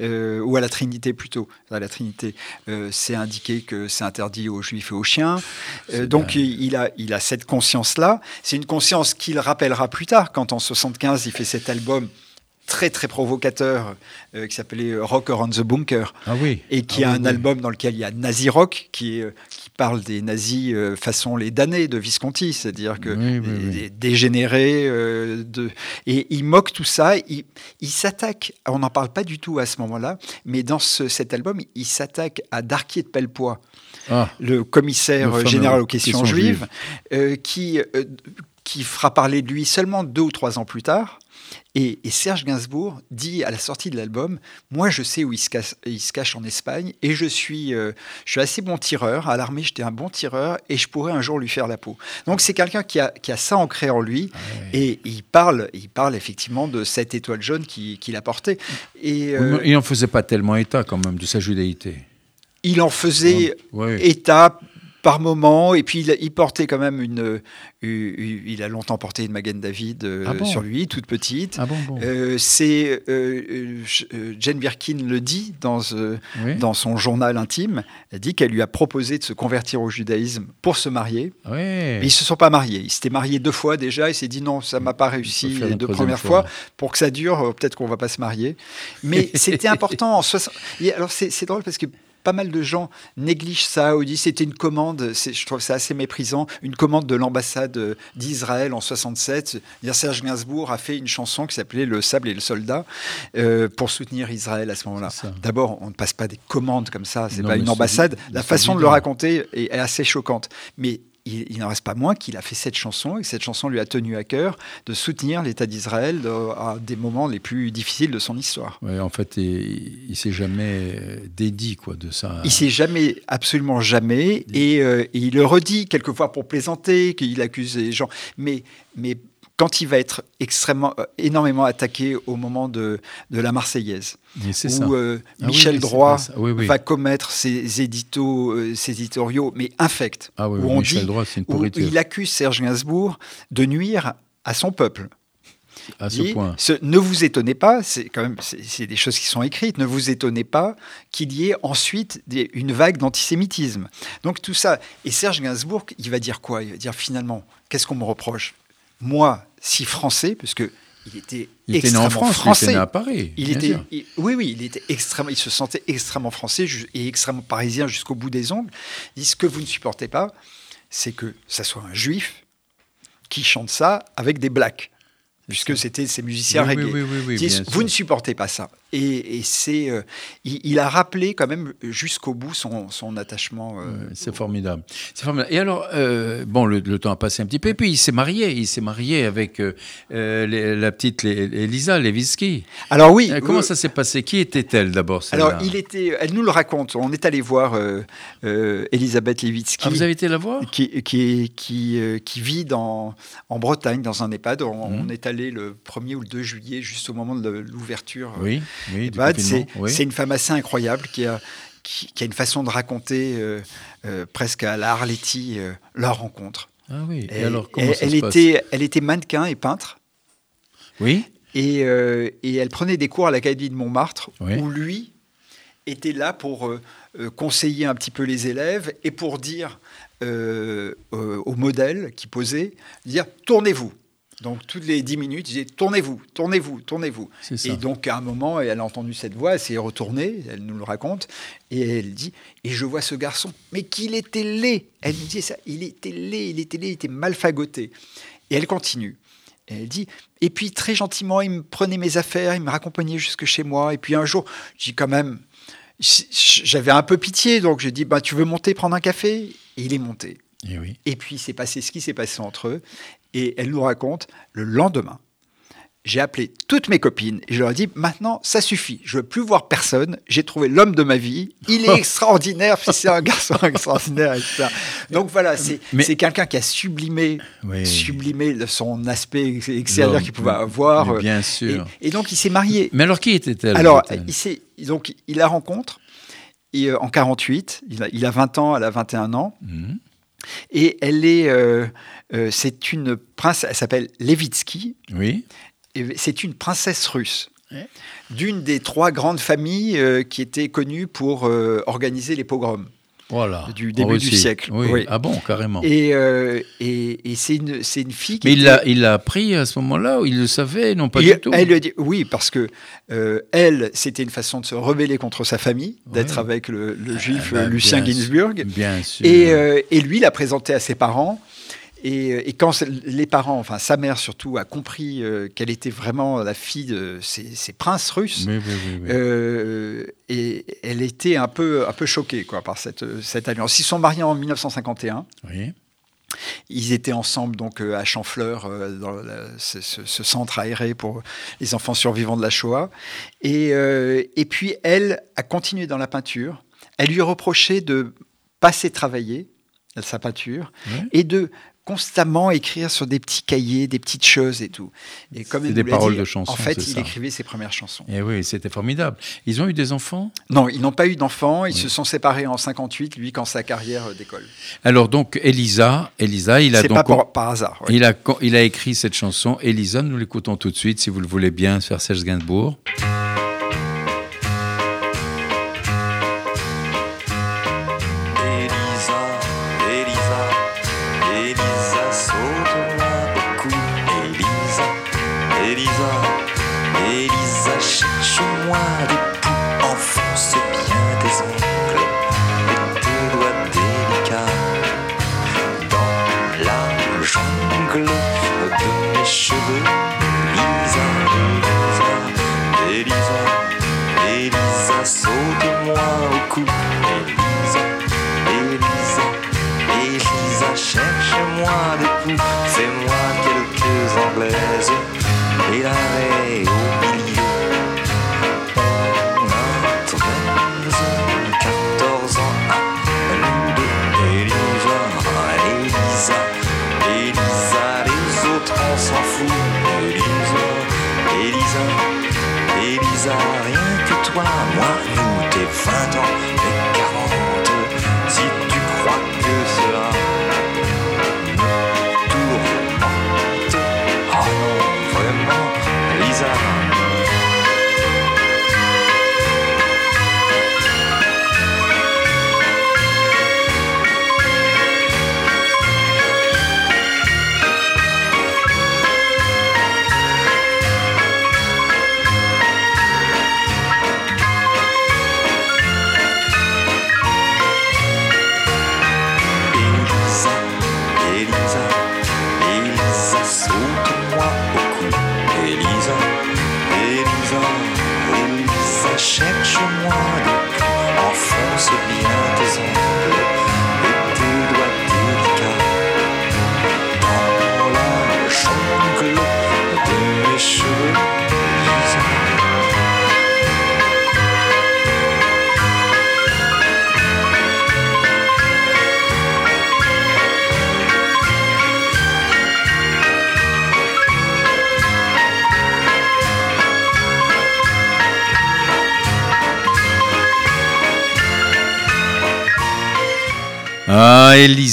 euh, ou à la Trinité plutôt. À la Trinité, euh, c'est indiqué que c'est interdit aux Juifs et aux chiens. Euh, donc il, a, il a cette conscience-là. C'est une conscience qu'il rappellera plus tard, quand en 75 il fait cet album très très provocateur euh, qui s'appelait Rock Around the Bunker Ah oui. et qui Ah a oui, un oui. album dans lequel il y a Nazi Rock qui, est, euh, parle des nazis euh, façon les damnés de Visconti, c'est-à-dire que Oui, oui, oui. des- dégénérés euh, de et il moque tout ça, il, il s'attaque, on n'en parle pas du tout à ce moment-là, mais dans ce- cet album, il s'attaque à Darquier de Pellepoix, Ah, le commissaire Le général aux questions, questions juives, euh, qui, euh, qui fera parler de lui seulement deux ou trois ans plus tard. Et, et Serge Gainsbourg dit à la sortie de l'album, moi je sais où il se, cache, il se cache en Espagne et je suis, euh, je suis assez bon tireur. À l'armée j'étais un bon tireur et je pourrais un jour lui faire la peau. Donc c'est quelqu'un qui a, qui a ça ancré en lui et il parle, il parle effectivement de cette étoile jaune qui- qu'il a portée. Et euh, il n'en faisait pas tellement état quand même de sa judaïté. il en faisait Oui. état par moment, et puis il, il portait quand même une, une- Il a longtemps porté une Magen David euh, Ah bon? sur lui, toute petite. Ah bon, bon. Euh, c'est euh, euh, euh, Jane Birkin le dit dans, euh, oui. dans son journal intime. Elle dit qu'elle lui a proposé de se convertir au judaïsme pour se marier. Oui. Mais ils se sont pas mariés. Il s'était marié deux fois déjà. Il s'est dit non, ça m'a pas réussi les deux premières fois. fois. Pour que ça dure, euh, peut-être qu'on va pas se marier. Mais c'était important en 60. Et alors c'est drôle parce que pas mal de gens négligent ça ou disent c'était une commande. Je trouve ça assez méprisant. Une commande de l'ambassade euh, d'Israël en 67. Dire Serge Gainsbourg a fait une chanson qui s'appelait Le sable et le soldat euh, pour soutenir Israël à ce moment-là. D'abord, on ne passe pas des commandes comme ça. C'est pas une ambassade. La façon de le évident. raconter est, est assez choquante. Mais il, il n'en reste pas moins qu'il a fait cette chanson et que cette chanson lui a tenu à cœur de soutenir l'État d'Israël à des moments les plus difficiles de son histoire. Ouais, en fait, il, il s'est jamais dédié quoi de ça. Il s'est jamais, absolument jamais, et, euh, et il le redit quelquefois pour plaisanter, qu'il accuse les gens, mais, mais quand il va être extrêmement, euh, énormément attaqué au moment de, de la Marseillaise, ça. où euh, Ah Michel oui, Droit. Oui, oui. va commettre ses, éditos, euh, ses éditoriaux, mais infects, Ah oui, où oui, on Michel dit- Droit, c'est une où il accuse Serge Gainsbourg de nuire à son peuple. À ce dit, point. ce- ne vous étonnez pas, c'est quand même c'est c'est des choses qui sont écrites. Ne vous étonnez pas qu'il y ait ensuite des- une vague d'antisémitisme. Donc tout ça. Et Serge Gainsbourg, il va dire quoi? Il va dire finalement, qu'est-ce qu'on me reproche? Moi, si français, parce que il était Il était né en extrêmement France, il français. était né à Paris. Il était, il- oui, oui, il était extrêmement, il se sentait extrêmement français et extrêmement parisien jusqu'au bout des ongles. Il ce que vous ne supportez pas, c'est que ça soit un juif qui chante ça avec des blacks, puisque c'était ces musiciens Oui, reggae. oui, vous sûr. ne supportez pas ça. Et, et c'est, euh, il, il a rappelé quand même jusqu'au bout son, son attachement. euh, C'est formidable. C'est formidable. Et alors, euh, bon, le, le temps a passé un petit peu. Et puis, il s'est marié. Il s'est marié avec les- la petite Elisa Levitsky. Alors oui. Comment ça s'est passé? Qui était-elle d'abord Alors il était, elle nous le raconte. On est allé voir Elisabeth Levitsky. Ah, vous avez été la voir? Qui, qui, qui, qui vit dans, en Bretagne, dans un EHPAD. On, Mhm. on est allé le 1er ou le 2 juillet, juste au moment de l'ouverture. Oui, oui, C'est oui. une femme assez incroyable qui a, qui, qui a une façon de raconter euh, euh, presque à la Arletty euh, leur rencontre. Ah oui. Et, Et- alors, comment elle, ça elle se passe était, elle était mannequin et peintre. Oui Et, et elle prenait des cours à l'Académie de Montmartre, Oui. où lui était là pour conseiller un petit peu les élèves et pour dire euh, euh, au modèle qui posait, dire tournez-vous. Donc toutes les dix minutes, il disait tournez-vous, tournez-vous, tournez-vous. Et donc à un moment, elle a entendu cette voix, elle s'est retournée, elle nous le raconte, et elle dit Et je vois ce garçon, mais qu'il était laid Elle nous disait ça, il était laid, il était laid, il était mal fagoté. Et elle continue. Et elle dit Et puis très gentiment, il me prenait mes affaires, il me raccompagnait jusque chez moi. Et puis un jour, je dis quand même J'avais un peu pitié, donc j'ai dit bah, Tu veux monter prendre un café? Et il est monté. Eh oui. Et puis, c'est passé ce qui s'est passé entre eux. Et elle nous raconte, le lendemain, j'ai appelé toutes mes copines et je leur ai dit, maintenant, ça suffit. Je veux plus voir personne. J'ai trouvé l'homme de ma vie. Il est extraordinaire. puis C'est un garçon extraordinaire. etc. Donc voilà, c'est Mais- quelqu'un qui a sublimé, Oui. sublimé son aspect extérieur qu'il pouvait avoir. bien Et- sûr. Et, donc, il s'est marié. Mais alors, qui était-elle Alors, il, donc, il la rencontre et, euh, en 48. Il a, il a 20 ans, elle a 21 ans. Mhm. Et elle est, euh, euh, c'est une princesse, elle s'appelle Levitsky, Oui. et c'est une princesse russe. D'une des trois grandes familles euh, qui étaient connues pour euh, organiser les pogroms. Voilà. du début du siècle. Oui. Oui. Ah bon, carrément. Et, euh, et, et c'est une, fille qui Mais il l'a, il l'a appris à ce moment-là, ou il le savait? Non, pas Et du tout. Elle, lui a dit- oui, parce que euh, elle, c'était une façon de se rebeller contre sa famille, d'être avec le, le juif bah, euh, Lucien bien Ginsburg. Bien sûr. Et, euh, et lui l'a présenté à ses parents. Et, euh, et quand les parents, enfin sa mère surtout, a compris euh, qu'elle était vraiment la fille de ces, ces princes russes, Oui, oui, oui, oui. euh, et elle était un peu, un peu choquée quoi, par cette, cette alliance. Ils sont mariés en 1951. Oui. Ils étaient ensemble donc à Champfleur, dans la- ce, ce- ce centre aéré pour les enfants survivants de la Shoah. Et, euh, et puis elle a continué dans la peinture. Elle lui reprochait de passer travailler sa peinture et de constamment écrire sur des petits cahiers, des petites choses et tout. Et comme des paroles dit, de chansons, En fait, il ça. écrivait ses premières chansons. Et oui, c'était formidable. Ils ont eu des enfants? Non, ils n'ont pas eu d'enfants. Ils Oui. se sont séparés en 58, lui, quand sa carrière euh, décolle. Alors donc, Elisa, Elisa, il a donc... pas par, par hasard. ouais. Il a, il a écrit cette chanson. Elisa, nous l'écoutons tout de suite, si vous le voulez bien, faire Serge Gainsbourg.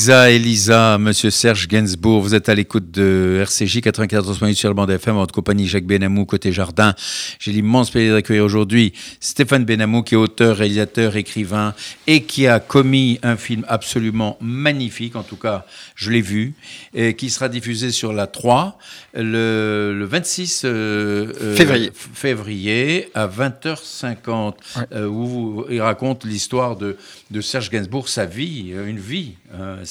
Elisa, Elisa, monsieur Serge Gainsbourg, vous êtes à l'écoute de RCJ 94.8 sur le bande FM, en compagnie Jacques Benamou, côté jardin. J'ai l'immense plaisir d'accueillir aujourd'hui Stéphane Benamou, qui est auteur, réalisateur, écrivain, et qui a commis un film absolument magnifique, en tout cas, je l'ai vu, et qui sera diffusé sur la 3 le, le 26 euh, euh, Février. à 20h50, Ouais. euh, où il raconte l'histoire de, de Serge Gainsbourg, sa vie, une vie,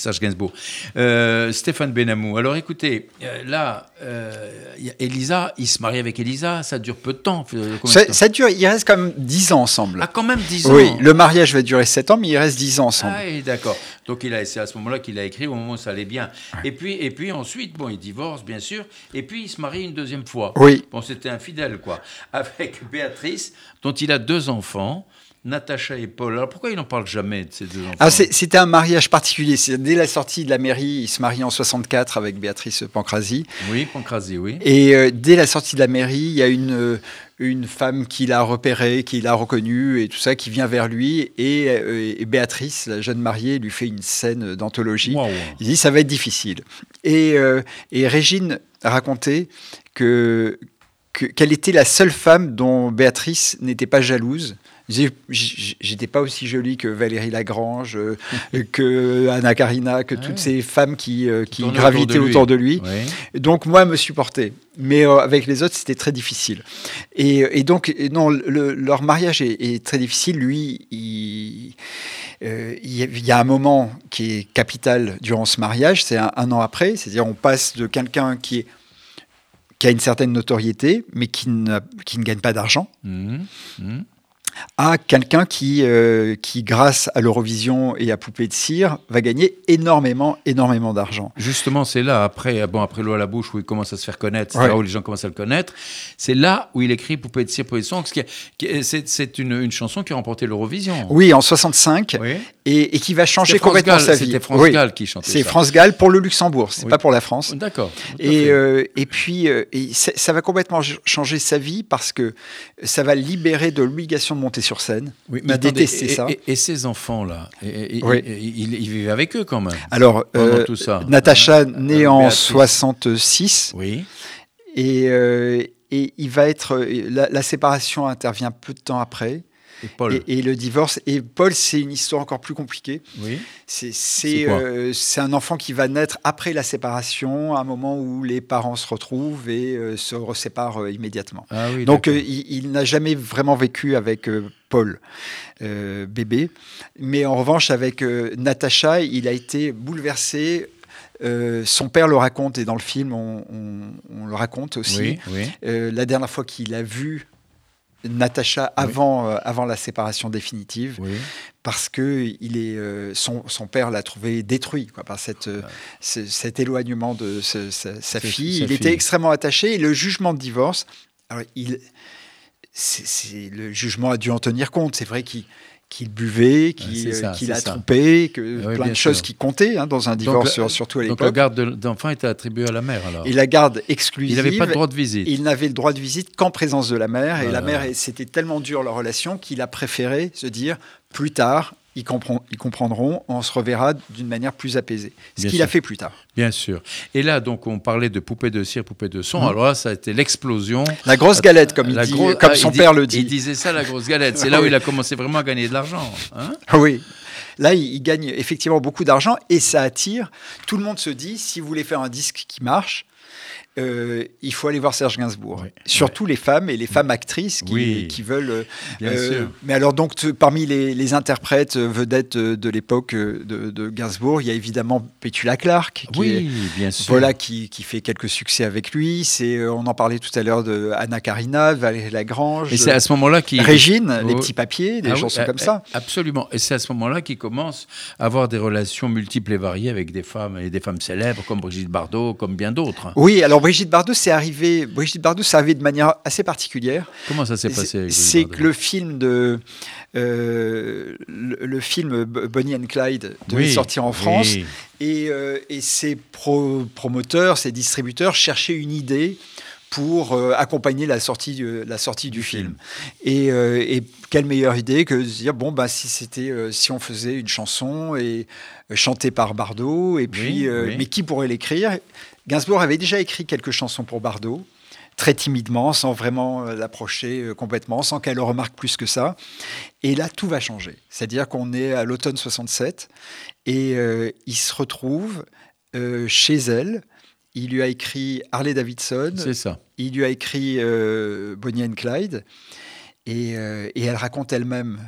Serge Gainsbourg. Euh, Stéphane Benamou. Alors écoutez, euh, là, euh, Elisa, il se marie avec Elisa, ça dure peu de temps. de Ça, dure, il reste quand même 10 ans ensemble. Ah, quand même 10 ans oui, le mariage va durer 7 ans, mais il reste 10 ans ensemble. Ah, d'accord. Donc il a, c'est à ce moment-là qu'il a écrit au moment où ça allait bien. Et puis, et puis ensuite, bon, il divorce bien sûr, et puis il se marie une deuxième fois. Oui. Bon, c'était infidèle quoi, avec Béatrice, dont il a deux enfants, Natacha et Paul. Alors pourquoi il n'en parle jamais de ces deux enfants Ah, C'était un mariage particulier. Dès la sortie de la mairie, il se marie en 64 avec Béatrice Pancrazi. Oui, Pancrazi, oui. Et euh, dès la sortie de la mairie, il y a une, euh, une femme qui l'a repéré, qui l'a reconnu et tout ça, qui vient vers lui. Et, euh, et Béatrice, la jeune mariée, lui fait une scène d'anthologie. Il dit ça va être difficile. Et, euh, et Régine racontait que que- qu'elle était la seule femme dont Béatrice n'était pas jalouse. J'étais pas aussi jolie que Valérie Lagrange, euh, que Anna Karina, que toutes ces femmes qui, euh, qui gravitaient autour de lui. autour de lui. Oui. Donc moi, me supporter. Mais euh, avec les autres, c'était très difficile. Et, et donc, non, le- leur mariage est, est très difficile. Lui, il, euh, il y a- un moment qui est capital durant ce mariage, c'est un, un an après. C'est-à-dire, on passe de quelqu'un qui, est, qui a une certaine notoriété, mais qui, ne gagne pas d'argent, Mhm. Mhm. À quelqu'un qui, euh, qui, grâce à l'Eurovision et à Poupée de cire, va gagner énormément, énormément d'argent. Justement, c'est là, après, bon, après l'eau à la bouche, où il commence à se faire connaître, c'est Ouais. là où les gens commencent à le connaître. C'est là où il écrit Poupée de cire, Poupée de est- C'est une, une chanson qui a remporté l'Eurovision. Oui, en 65, Oui. et, et qui va changer complètement Gall, sa vie. C'était France Oui. Gall qui chantait C'est. France Gall pour le Luxembourg, c'est Oui. pas pour la France. D'accord. Et, euh, et puis, euh, et ça, va complètement ch- changer sa vie parce que ça va libérer de l'obligation de monter sur scène. Oui, il détestait et, ça. Et, et ces enfants-là, Oui. il, il vivait avec eux quand même. Alors, euh, tout ça. Natacha, Hein, née euh, en Béatrice. 66, Oui. et, euh, et il va être. La, la séparation intervient peu de temps après, Et Paul. et, et le divorce. Et Paul, c'est une histoire encore plus compliquée. Oui. C'est C'est euh, un enfant qui va naître après la séparation, à un moment où les parents se retrouvent et euh, se reséparent euh, immédiatement. Ah oui. Donc il, il n'a jamais vraiment vécu avec Paul, bébé. Mais en revanche, avec Natacha, il a été bouleversé. Euh, son père le raconte et dans le film, on, on- on le raconte aussi. oui, oui. Euh, la dernière fois qu'il a vu Natacha avant, euh, avant la séparation définitive, oui. parce que il est, euh, son, son père l'a trouvé détruit quoi, par cette, euh, ce- cet éloignement de ce- sa, fille. sa il fille. était extrêmement attaché et le jugement de divorce, alors il, le jugement a dû en tenir compte. C'est vrai qu'il qu'il buvait, qu'il, euh, a ça. trompé, que Oui, plein de choses sûr. qui comptaient hein, dans un divorce, le- surtout à Donc la l'époque. garde de- d'enfants était attribuée à la mère alors. Et la garde exclusive. Il n'avait pas de droit de visite. Il n'avait le droit de visite qu'en présence de la mère. Et la mère, c'était tellement dur leur relation qu'il a préféré se dire plus tard, ils, comprend- ils comprendront, on se reverra d'une manière plus apaisée. Ce qu'il a fait plus tard. Bien sûr. Et là, donc, on parlait de poupée de cire, poupée de son. Mhm. Alors là, ça a été l'explosion. La grosse galette, comme, il La dit, gros- comme ah, son il père le dit. Il disait ça, la grosse galette. C'est là où il a commencé vraiment à gagner de l'argent. hein. Ah Oui. Là, il, il gagne effectivement beaucoup d'argent et ça attire. Tout le monde se dit, si vous voulez faire un disque qui marche, euh, il faut aller voir Serge Gainsbourg. Oui, Surtout les femmes et les femmes actrices qui, Oui. qui veulent. euh, Bien euh, sûr. Mais alors donc parmi les, les interprètes vedettes de l'époque de, de Gainsbourg, il y a évidemment Petula Clark, qui est- Oui, bien sûr. voilà qui, qui fait quelques succès avec lui. C'est on en parlait tout à l'heure de Anna Karina, Valérie Lagrange, Et c'est à ce moment-là qu'il. Régine, Oh. les petits papiers, des Ah chansons euh, comme ça. euh, Absolument. Et c'est à ce moment-là qu'il commence à avoir des relations multiples et variées avec des femmes et des femmes célèbres comme Brigitte Bardot, comme bien d'autres. Oui, alors Brigitte Bardot, c'est arrivé. Brigitte Bardot, ça arrivé de manière assez particulière. Comment ça s'est passé C'est que le film de euh, le, le film Bonnie and Clyde devait Oui, sortir en France oui. et, euh, et ses pro- promoteurs, ses distributeurs cherchaient une idée pour euh, accompagner la sortie du, la sortie du film. Et, euh, et quelle meilleure idée que de se dire bon bah si c'était si on faisait une chanson et chantée par Bardot et puis Oui, oui. mais qui pourrait l'écrire? Gainsbourg avait déjà écrit quelques chansons pour Bardot très timidement, sans vraiment euh, l'approcher euh, complètement, sans qu'elle le remarque plus que ça. Et là, tout va changer. C'est-à-dire qu'on est à l'automne 67 et euh, il se retrouve euh, chez elle. Il lui a écrit Harley Davidson, C'est ça. il lui a écrit euh, Bonnie and Clyde, et, et elle raconte elle-même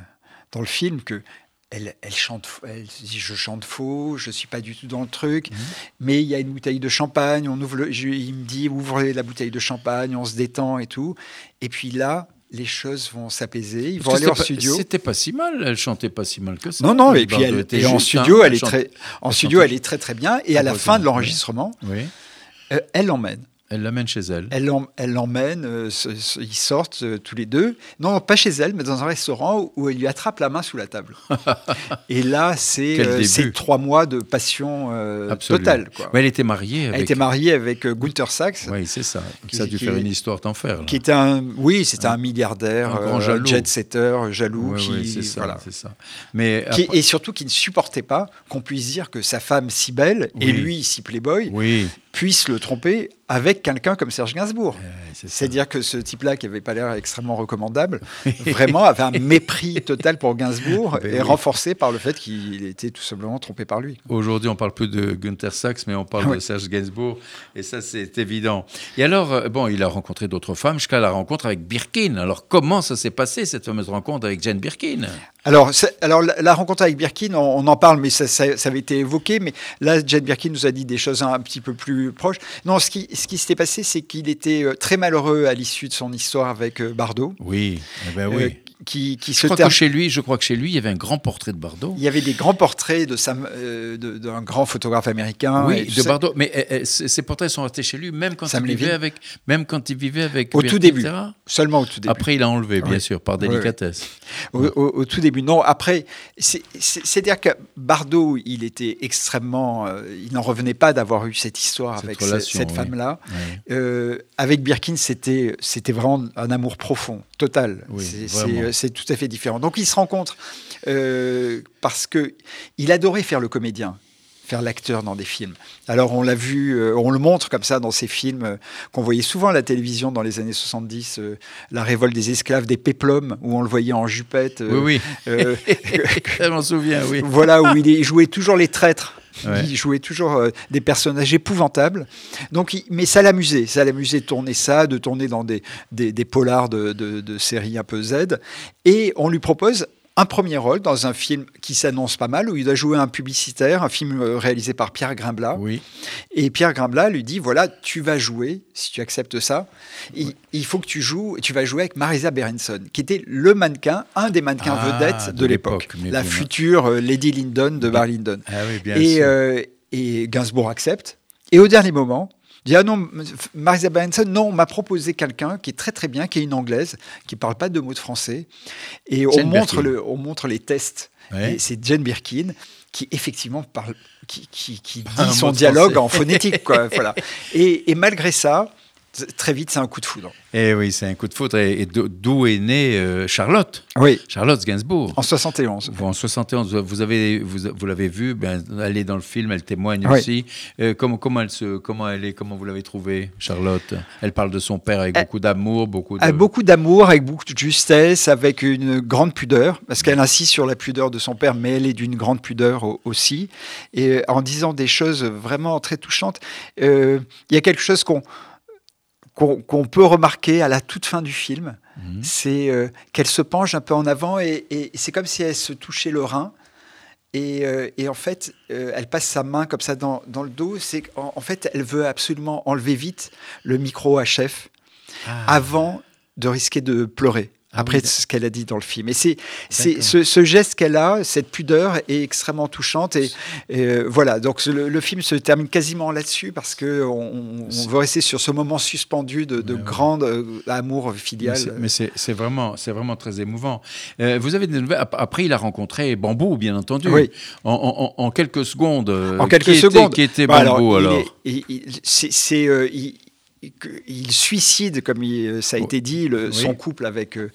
dans le film que elle, elle chante, elle dit je chante faux, je suis pas du tout dans le truc, Mhm. mais il y a une bouteille de champagne, on ouvre, le- je- il me dit ouvrez la bouteille de champagne, on se détend et tout, et puis là les choses vont s'apaiser, ils vont aller en c'était pas- studio. C'était pas si mal, elle chantait pas si mal que ça. Non, non, et puis elle, et en studio, elle est très, en studio, elle est très très bien. Et à la Ouais, fin de l'enregistrement, Oui, euh, elle l'emmène. Elle l'amène chez elle. Elle l'em- elle l'emmène, euh, ils sortent euh, tous les deux. Non, pas chez elle, mais dans un restaurant où elle lui attrape la main sous la table. et là, c'est euh, c'est trois mois de passion totale. quoi. Mais elle était mariée avec. Elle était mariée avec Gunther Sachs, Oui, c'est ça. Qui- ça a dû qui- faire une histoire d'enfer. qui était un, oui, c'était un milliardaire, Un grand jaloux. jet-setter, jaloux, Ouais, qui, ouais, c'est ça, voilà. c'est ça. Mais Qui- et surtout qui ne supportait pas qu'on puisse dire que sa femme si belle et lui si playboy oui, puisse le tromper avec quelqu'un comme Serge Gainsbourg. Ouais. C'est-à-dire que ce type-là, qui n'avait pas l'air extrêmement recommandable, vraiment avait un mépris total pour Gainsbourg Ben et oui. renforcé par le fait qu'il était tout simplement trompé par lui. Aujourd'hui, on parle plus de Günther Sachs, mais on parle Oui. de Serge Gainsbourg, et ça, c'est évident. Et alors, euh, bon, il a rencontré d'autres femmes jusqu'à la rencontre avec Birkin. Alors, comment ça s'est passé, cette fameuse rencontre avec Jane Birkin? Alors, alors la, la rencontre avec Birkin, on, on en parle, mais ça, ça- ça avait été évoqué. Mais là, Jane Birkin nous a dit des choses un, petit peu plus proches. Non, ce qui, ce qui s'était passé, c'est qu'il était euh, très malheureux à l'issue de son histoire avec euh, Bardot. Oui, eh ben euh, oui. Qui, qui se crois ter- que chez lui, je crois que chez lui, il y avait un grand portrait de Bardot. Il y avait des grands portraits de Sam- euh, d'un grand photographe américain. Oui, de ça. Bardot. Mais euh, euh, ces portraits sont restés chez lui, même quand, Sam il vivait avec, même quand il vivait avec. Au tout début. etc. Seulement au tout début. Après, il a enlevé, bien Oui. sûr, par oui. délicatesse. Au, au- au tout début. Non, après, c'est- c'est- c'est-à-dire que Bardot, il était extrêmement. euh, il n'en revenait pas d'avoir eu cette histoire Cette avec relation, cette oui. femme-là. Avec Birkin, c'était c'était vraiment un amour profond, total. Oui, C'est- tout à fait différent. Donc ils se rencontrent euh, parce que il adorait faire le comédien, faire l'acteur dans des films. Alors on l'a vu, euh, on le montre comme ça dans ces films euh, qu'on voyait souvent à la télévision dans les années 70, euh, la révolte des esclaves, des péplums, où on le voyait en jupette. Oui, oui. Je m'en souviens, oui. voilà, où il, il jouait toujours les traîtres. Il jouait toujours euh, des personnages épouvantables. Donc, il- mais ça l'amusait. Ça l'amusait de tourner ça, de tourner dans des, des, des polars de, de, de séries un peu Z. Et on lui propose un premier rôle dans un film qui s'annonce pas mal, où il doit jouer un publicitaire, un film euh, réalisé par Pierre Grimblat. Oui. Et Pierre Grimblat lui dit voilà, tu vas jouer, si tu acceptes ça, il, il faut que tu joues, tu vas jouer avec Marisa Berenson, qui était le mannequin, un des mannequins Ah, vedettes de de l'époque, la future euh, Lady Lyndon de Bar Lyndon. Ah oui, bien Et, sûr. euh, et Gainsbourg accepte. Et au dernier moment, il dit Ah non, Marisa Berenson, non, on m'a proposé quelqu'un qui est très très bien, qui est une anglaise, qui parle pas deux mots de français. Et on montre, le, on montre les tests. Ouais. Et c'est Jane Birkin qui effectivement parle, qui, qui, qui dit son dialogue français. en phonétique. Quoi, voilà. et, et malgré ça, très vite, c'est un coup de foudre. Eh oui, c'est un coup de foudre. Et, et d'o- d'où est née euh, Charlotte? Oui, Charlotte Gainsbourg. en 71. Bon, en 71, vous avez, vous, vous l'avez vu, ben, elle est dans le film, elle témoigne Oui. aussi. Euh, comment, comment elle se, comment elle est, comment vous l'avez trouvée, Charlotte? Elle parle de son père avec Elle- beaucoup d'amour, beaucoup de. Beaucoup d'amour, avec beaucoup de justesse, avec une grande pudeur, parce qu'elle insiste sur la pudeur de son père, mais elle est d'une grande pudeur au- aussi, et en disant des choses vraiment très touchantes. Euh, Il y a quelque chose qu'on qu'on peut remarquer à la toute fin du film, Mhm. c'est euh, qu'elle se penche un peu en avant, et, et c'est comme si elle se touchait le rein. Et, euh, et en fait, euh, elle passe sa main comme ça dans, dans le dos. C'est qu'en en fait, elle veut absolument enlever vite le micro à chef Ah. avant de risquer de pleurer. Après oui, ce qu'elle a dit dans le film. Et c'est, ce, ce geste qu'elle a, cette pudeur est extrêmement touchante. Et, et, euh, voilà, donc le, le film se termine quasiment là-dessus parce que on, veut rester sur ce moment suspendu de, de ouais. grand euh, amour filial. Mais c'est c'est vraiment, c'est vraiment très émouvant. Euh, vous avez des nouvelles? Ap- Après, il a rencontré Bambou, bien entendu. Oui. En, en- en- en quelques secondes. En quelques qui était- secondes. qui était Bah, Bambou alors, c'est, il, suicide, comme il- ça a Oh, été dit, le- oui. son couple avec, euh,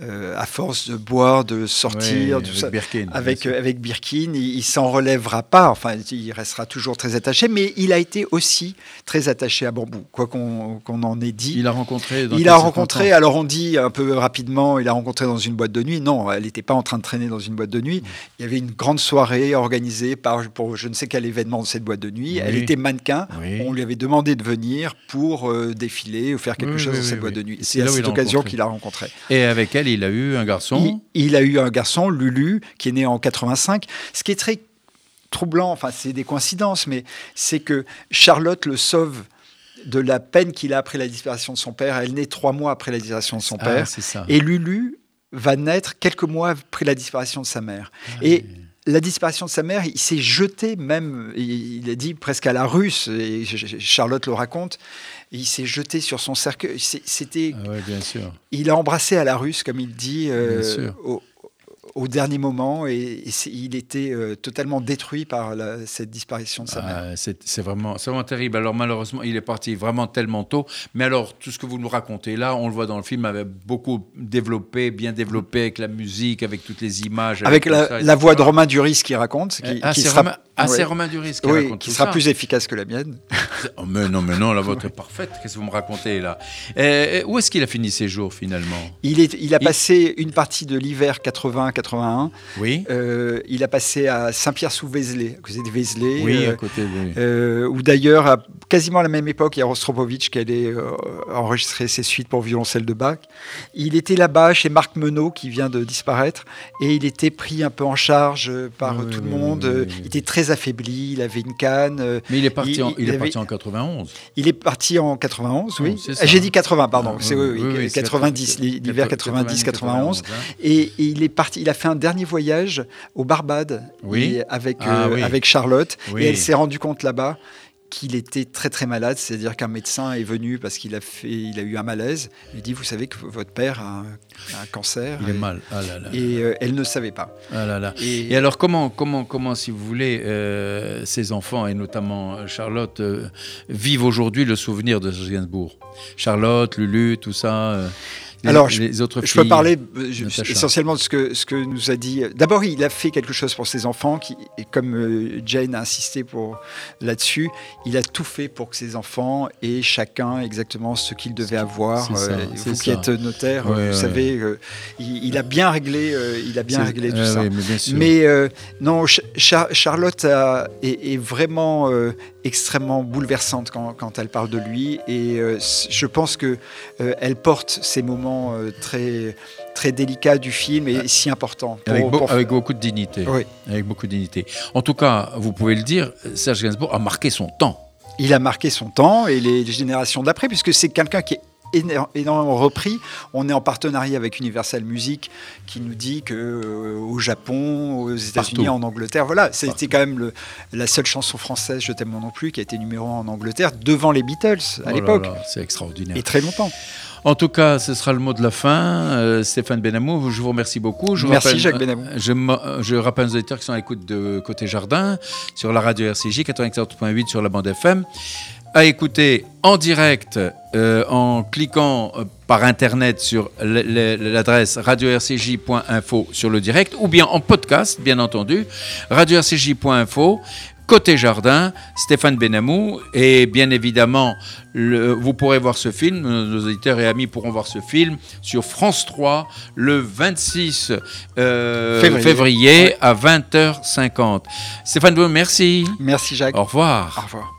euh, à force de boire, de sortir, Ouais, tout avec ça. Birkin, avec, euh, Birkin, il, il s'en relèvera pas, enfin il restera toujours très attaché, mais il a été aussi très attaché à Bambou, quoi qu'on qu'on en ait dit. Il a rencontré. dans Il a rencontré, alors on dit un peu rapidement, il a rencontré dans une boîte de nuit. Non, elle n'était pas en train de traîner dans une boîte de nuit. Il y avait une grande soirée organisée par, pour je ne sais quel événement de cette boîte de nuit. Oui. Elle était mannequin. Oui. On lui avait demandé de venir pour euh, défiler ou faire quelque Oui, chose oui, dans oui, cette boîte de nuit. C'est à cette occasion qu'il a rencontré. Et avec elle, il a eu un garçon. Il, il a eu un garçon, Lulu, qui est né en 85. Ce qui est très troublant, enfin c'est des coïncidences, mais c'est que Charlotte le sauve de la peine qu'il a après la disparition de son père. Elle naît trois mois après la disparition de son Ah, père. ça. Et Lulu va naître quelques mois après la disparition de sa mère. Ah, Et la disparition de sa mère, il s'est jeté même, il a dit presque à la russe, et Charlotte le raconte, il s'est jeté sur son cercueil. C'était, Ah ouais, bien sûr. il a embrassé à la russe, comme il dit, euh, Bien sûr. au, au dernier moment et, il était totalement détruit par cette disparition de sa mère. Ah, c'est vraiment, vraiment terrible. Alors malheureusement, il est parti vraiment tellement tôt. Mais alors, tout ce que vous nous racontez là, on le voit dans le film, avait beaucoup développé, bien développé avec la musique, avec toutes les images. Avec, la, voix de Romain Duris qui raconte. Qui, ah, c'est Romain, ah, Romain Duris qui raconte qui sera plus efficace que la mienne. Oh, mais non, mais non, la vôtre est parfaite. Qu'est-ce que vous me racontez là? Et, Où est-ce qu'il a fini ses jours finalement? Il, est, il a passé une partie de l'hiver 80-81. Oui. Euh, il a passé à Saint-Pierre-sous-Vézelay, à côté de Vézelay. Oui, à côté. Oui. Euh, où d'ailleurs, à quasiment à la même époque, il y a Rostropovitch qui allait euh, enregistrer ses suites pour violoncelle de Bach. Il était là-bas chez Marc Menot, qui vient de disparaître, et il était pris un peu en charge par tout le monde. il était très affaibli, il avait une canne. Mais il est parti, en, il, est parti en 91. Il est parti en 91, oui. J'ai dit 80, pardon. c'est oui, 90, l'hiver 90-91. Et, il est parti. Il a fait un dernier voyage au Barbade avec, ah euh, avec Charlotte. Et elle s'est rendue compte là-bas qu'il était très très malade, c'est-à-dire qu'un médecin est venu parce qu'il a fait, il a eu un malaise. Il dit, vous savez que votre père a un, cancer. Il est mal. Ah et euh, elle ne savait pas. Ah là. Et, alors comment, comment, comment, si vous voulez, euh, ces enfants et notamment Charlotte vivent aujourd'hui le souvenir de Gainsbourg? Charlotte, Lulu, tout ça. Alors, je, peux parler euh, essentiellement de ce que, ce que nous a dit. D'abord, il a fait quelque chose pour ses enfants, qui, et comme euh, Jane a insisté pour là-dessus, il a tout fait pour que ses enfants aient chacun exactement ce qu'ils devaient avoir. Euh, vous qui êtes notaire, vous savez, il, a bien réglé, il a bien réglé tout ça. mais, non, Charlotte est, vraiment extrêmement bouleversante quand, quand, elle parle de lui, et je pense que elle porte ces moments euh, très, très délicat du film et si important. avec, beaucoup de dignité. Avec beaucoup de dignité. En tout cas, vous pouvez le dire, Serge Gainsbourg a marqué son temps. Il a marqué son temps et les générations d'après, puisque c'est quelqu'un qui est énormément repris. On est en partenariat avec Universal Music qui nous dit que euh, au Japon, aux États-Unis, en Angleterre, voilà, c'était quand même le, la seule chanson française, Je t'aime non plus, qui a été numéro 1 en Angleterre devant les Beatles à oh l'époque. C'est extraordinaire. Et très longtemps. En tout cas, ce sera le mot de la fin. Euh, Stéphane Benamou, je vous remercie beaucoup. Je Merci Jacques Benamou. Je, je, rappelle aux auditeurs qui sont à l'écoute de Côté Jardin sur la radio RCJ 94.8 sur la bande FM à écouter en direct euh, en cliquant euh, par internet sur l'adresse radio-rcj.info sur le direct ou bien en podcast, bien entendu, radio-rcj.info Côté Jardin, Stéphane Benamou. Et bien évidemment, vous pourrez voir ce film, nos auditeurs et amis pourront voir ce film sur France 3 le 26 euh, février, à 20h50. Stéphane Benamou, merci. Merci Jacques. Au revoir. Au revoir.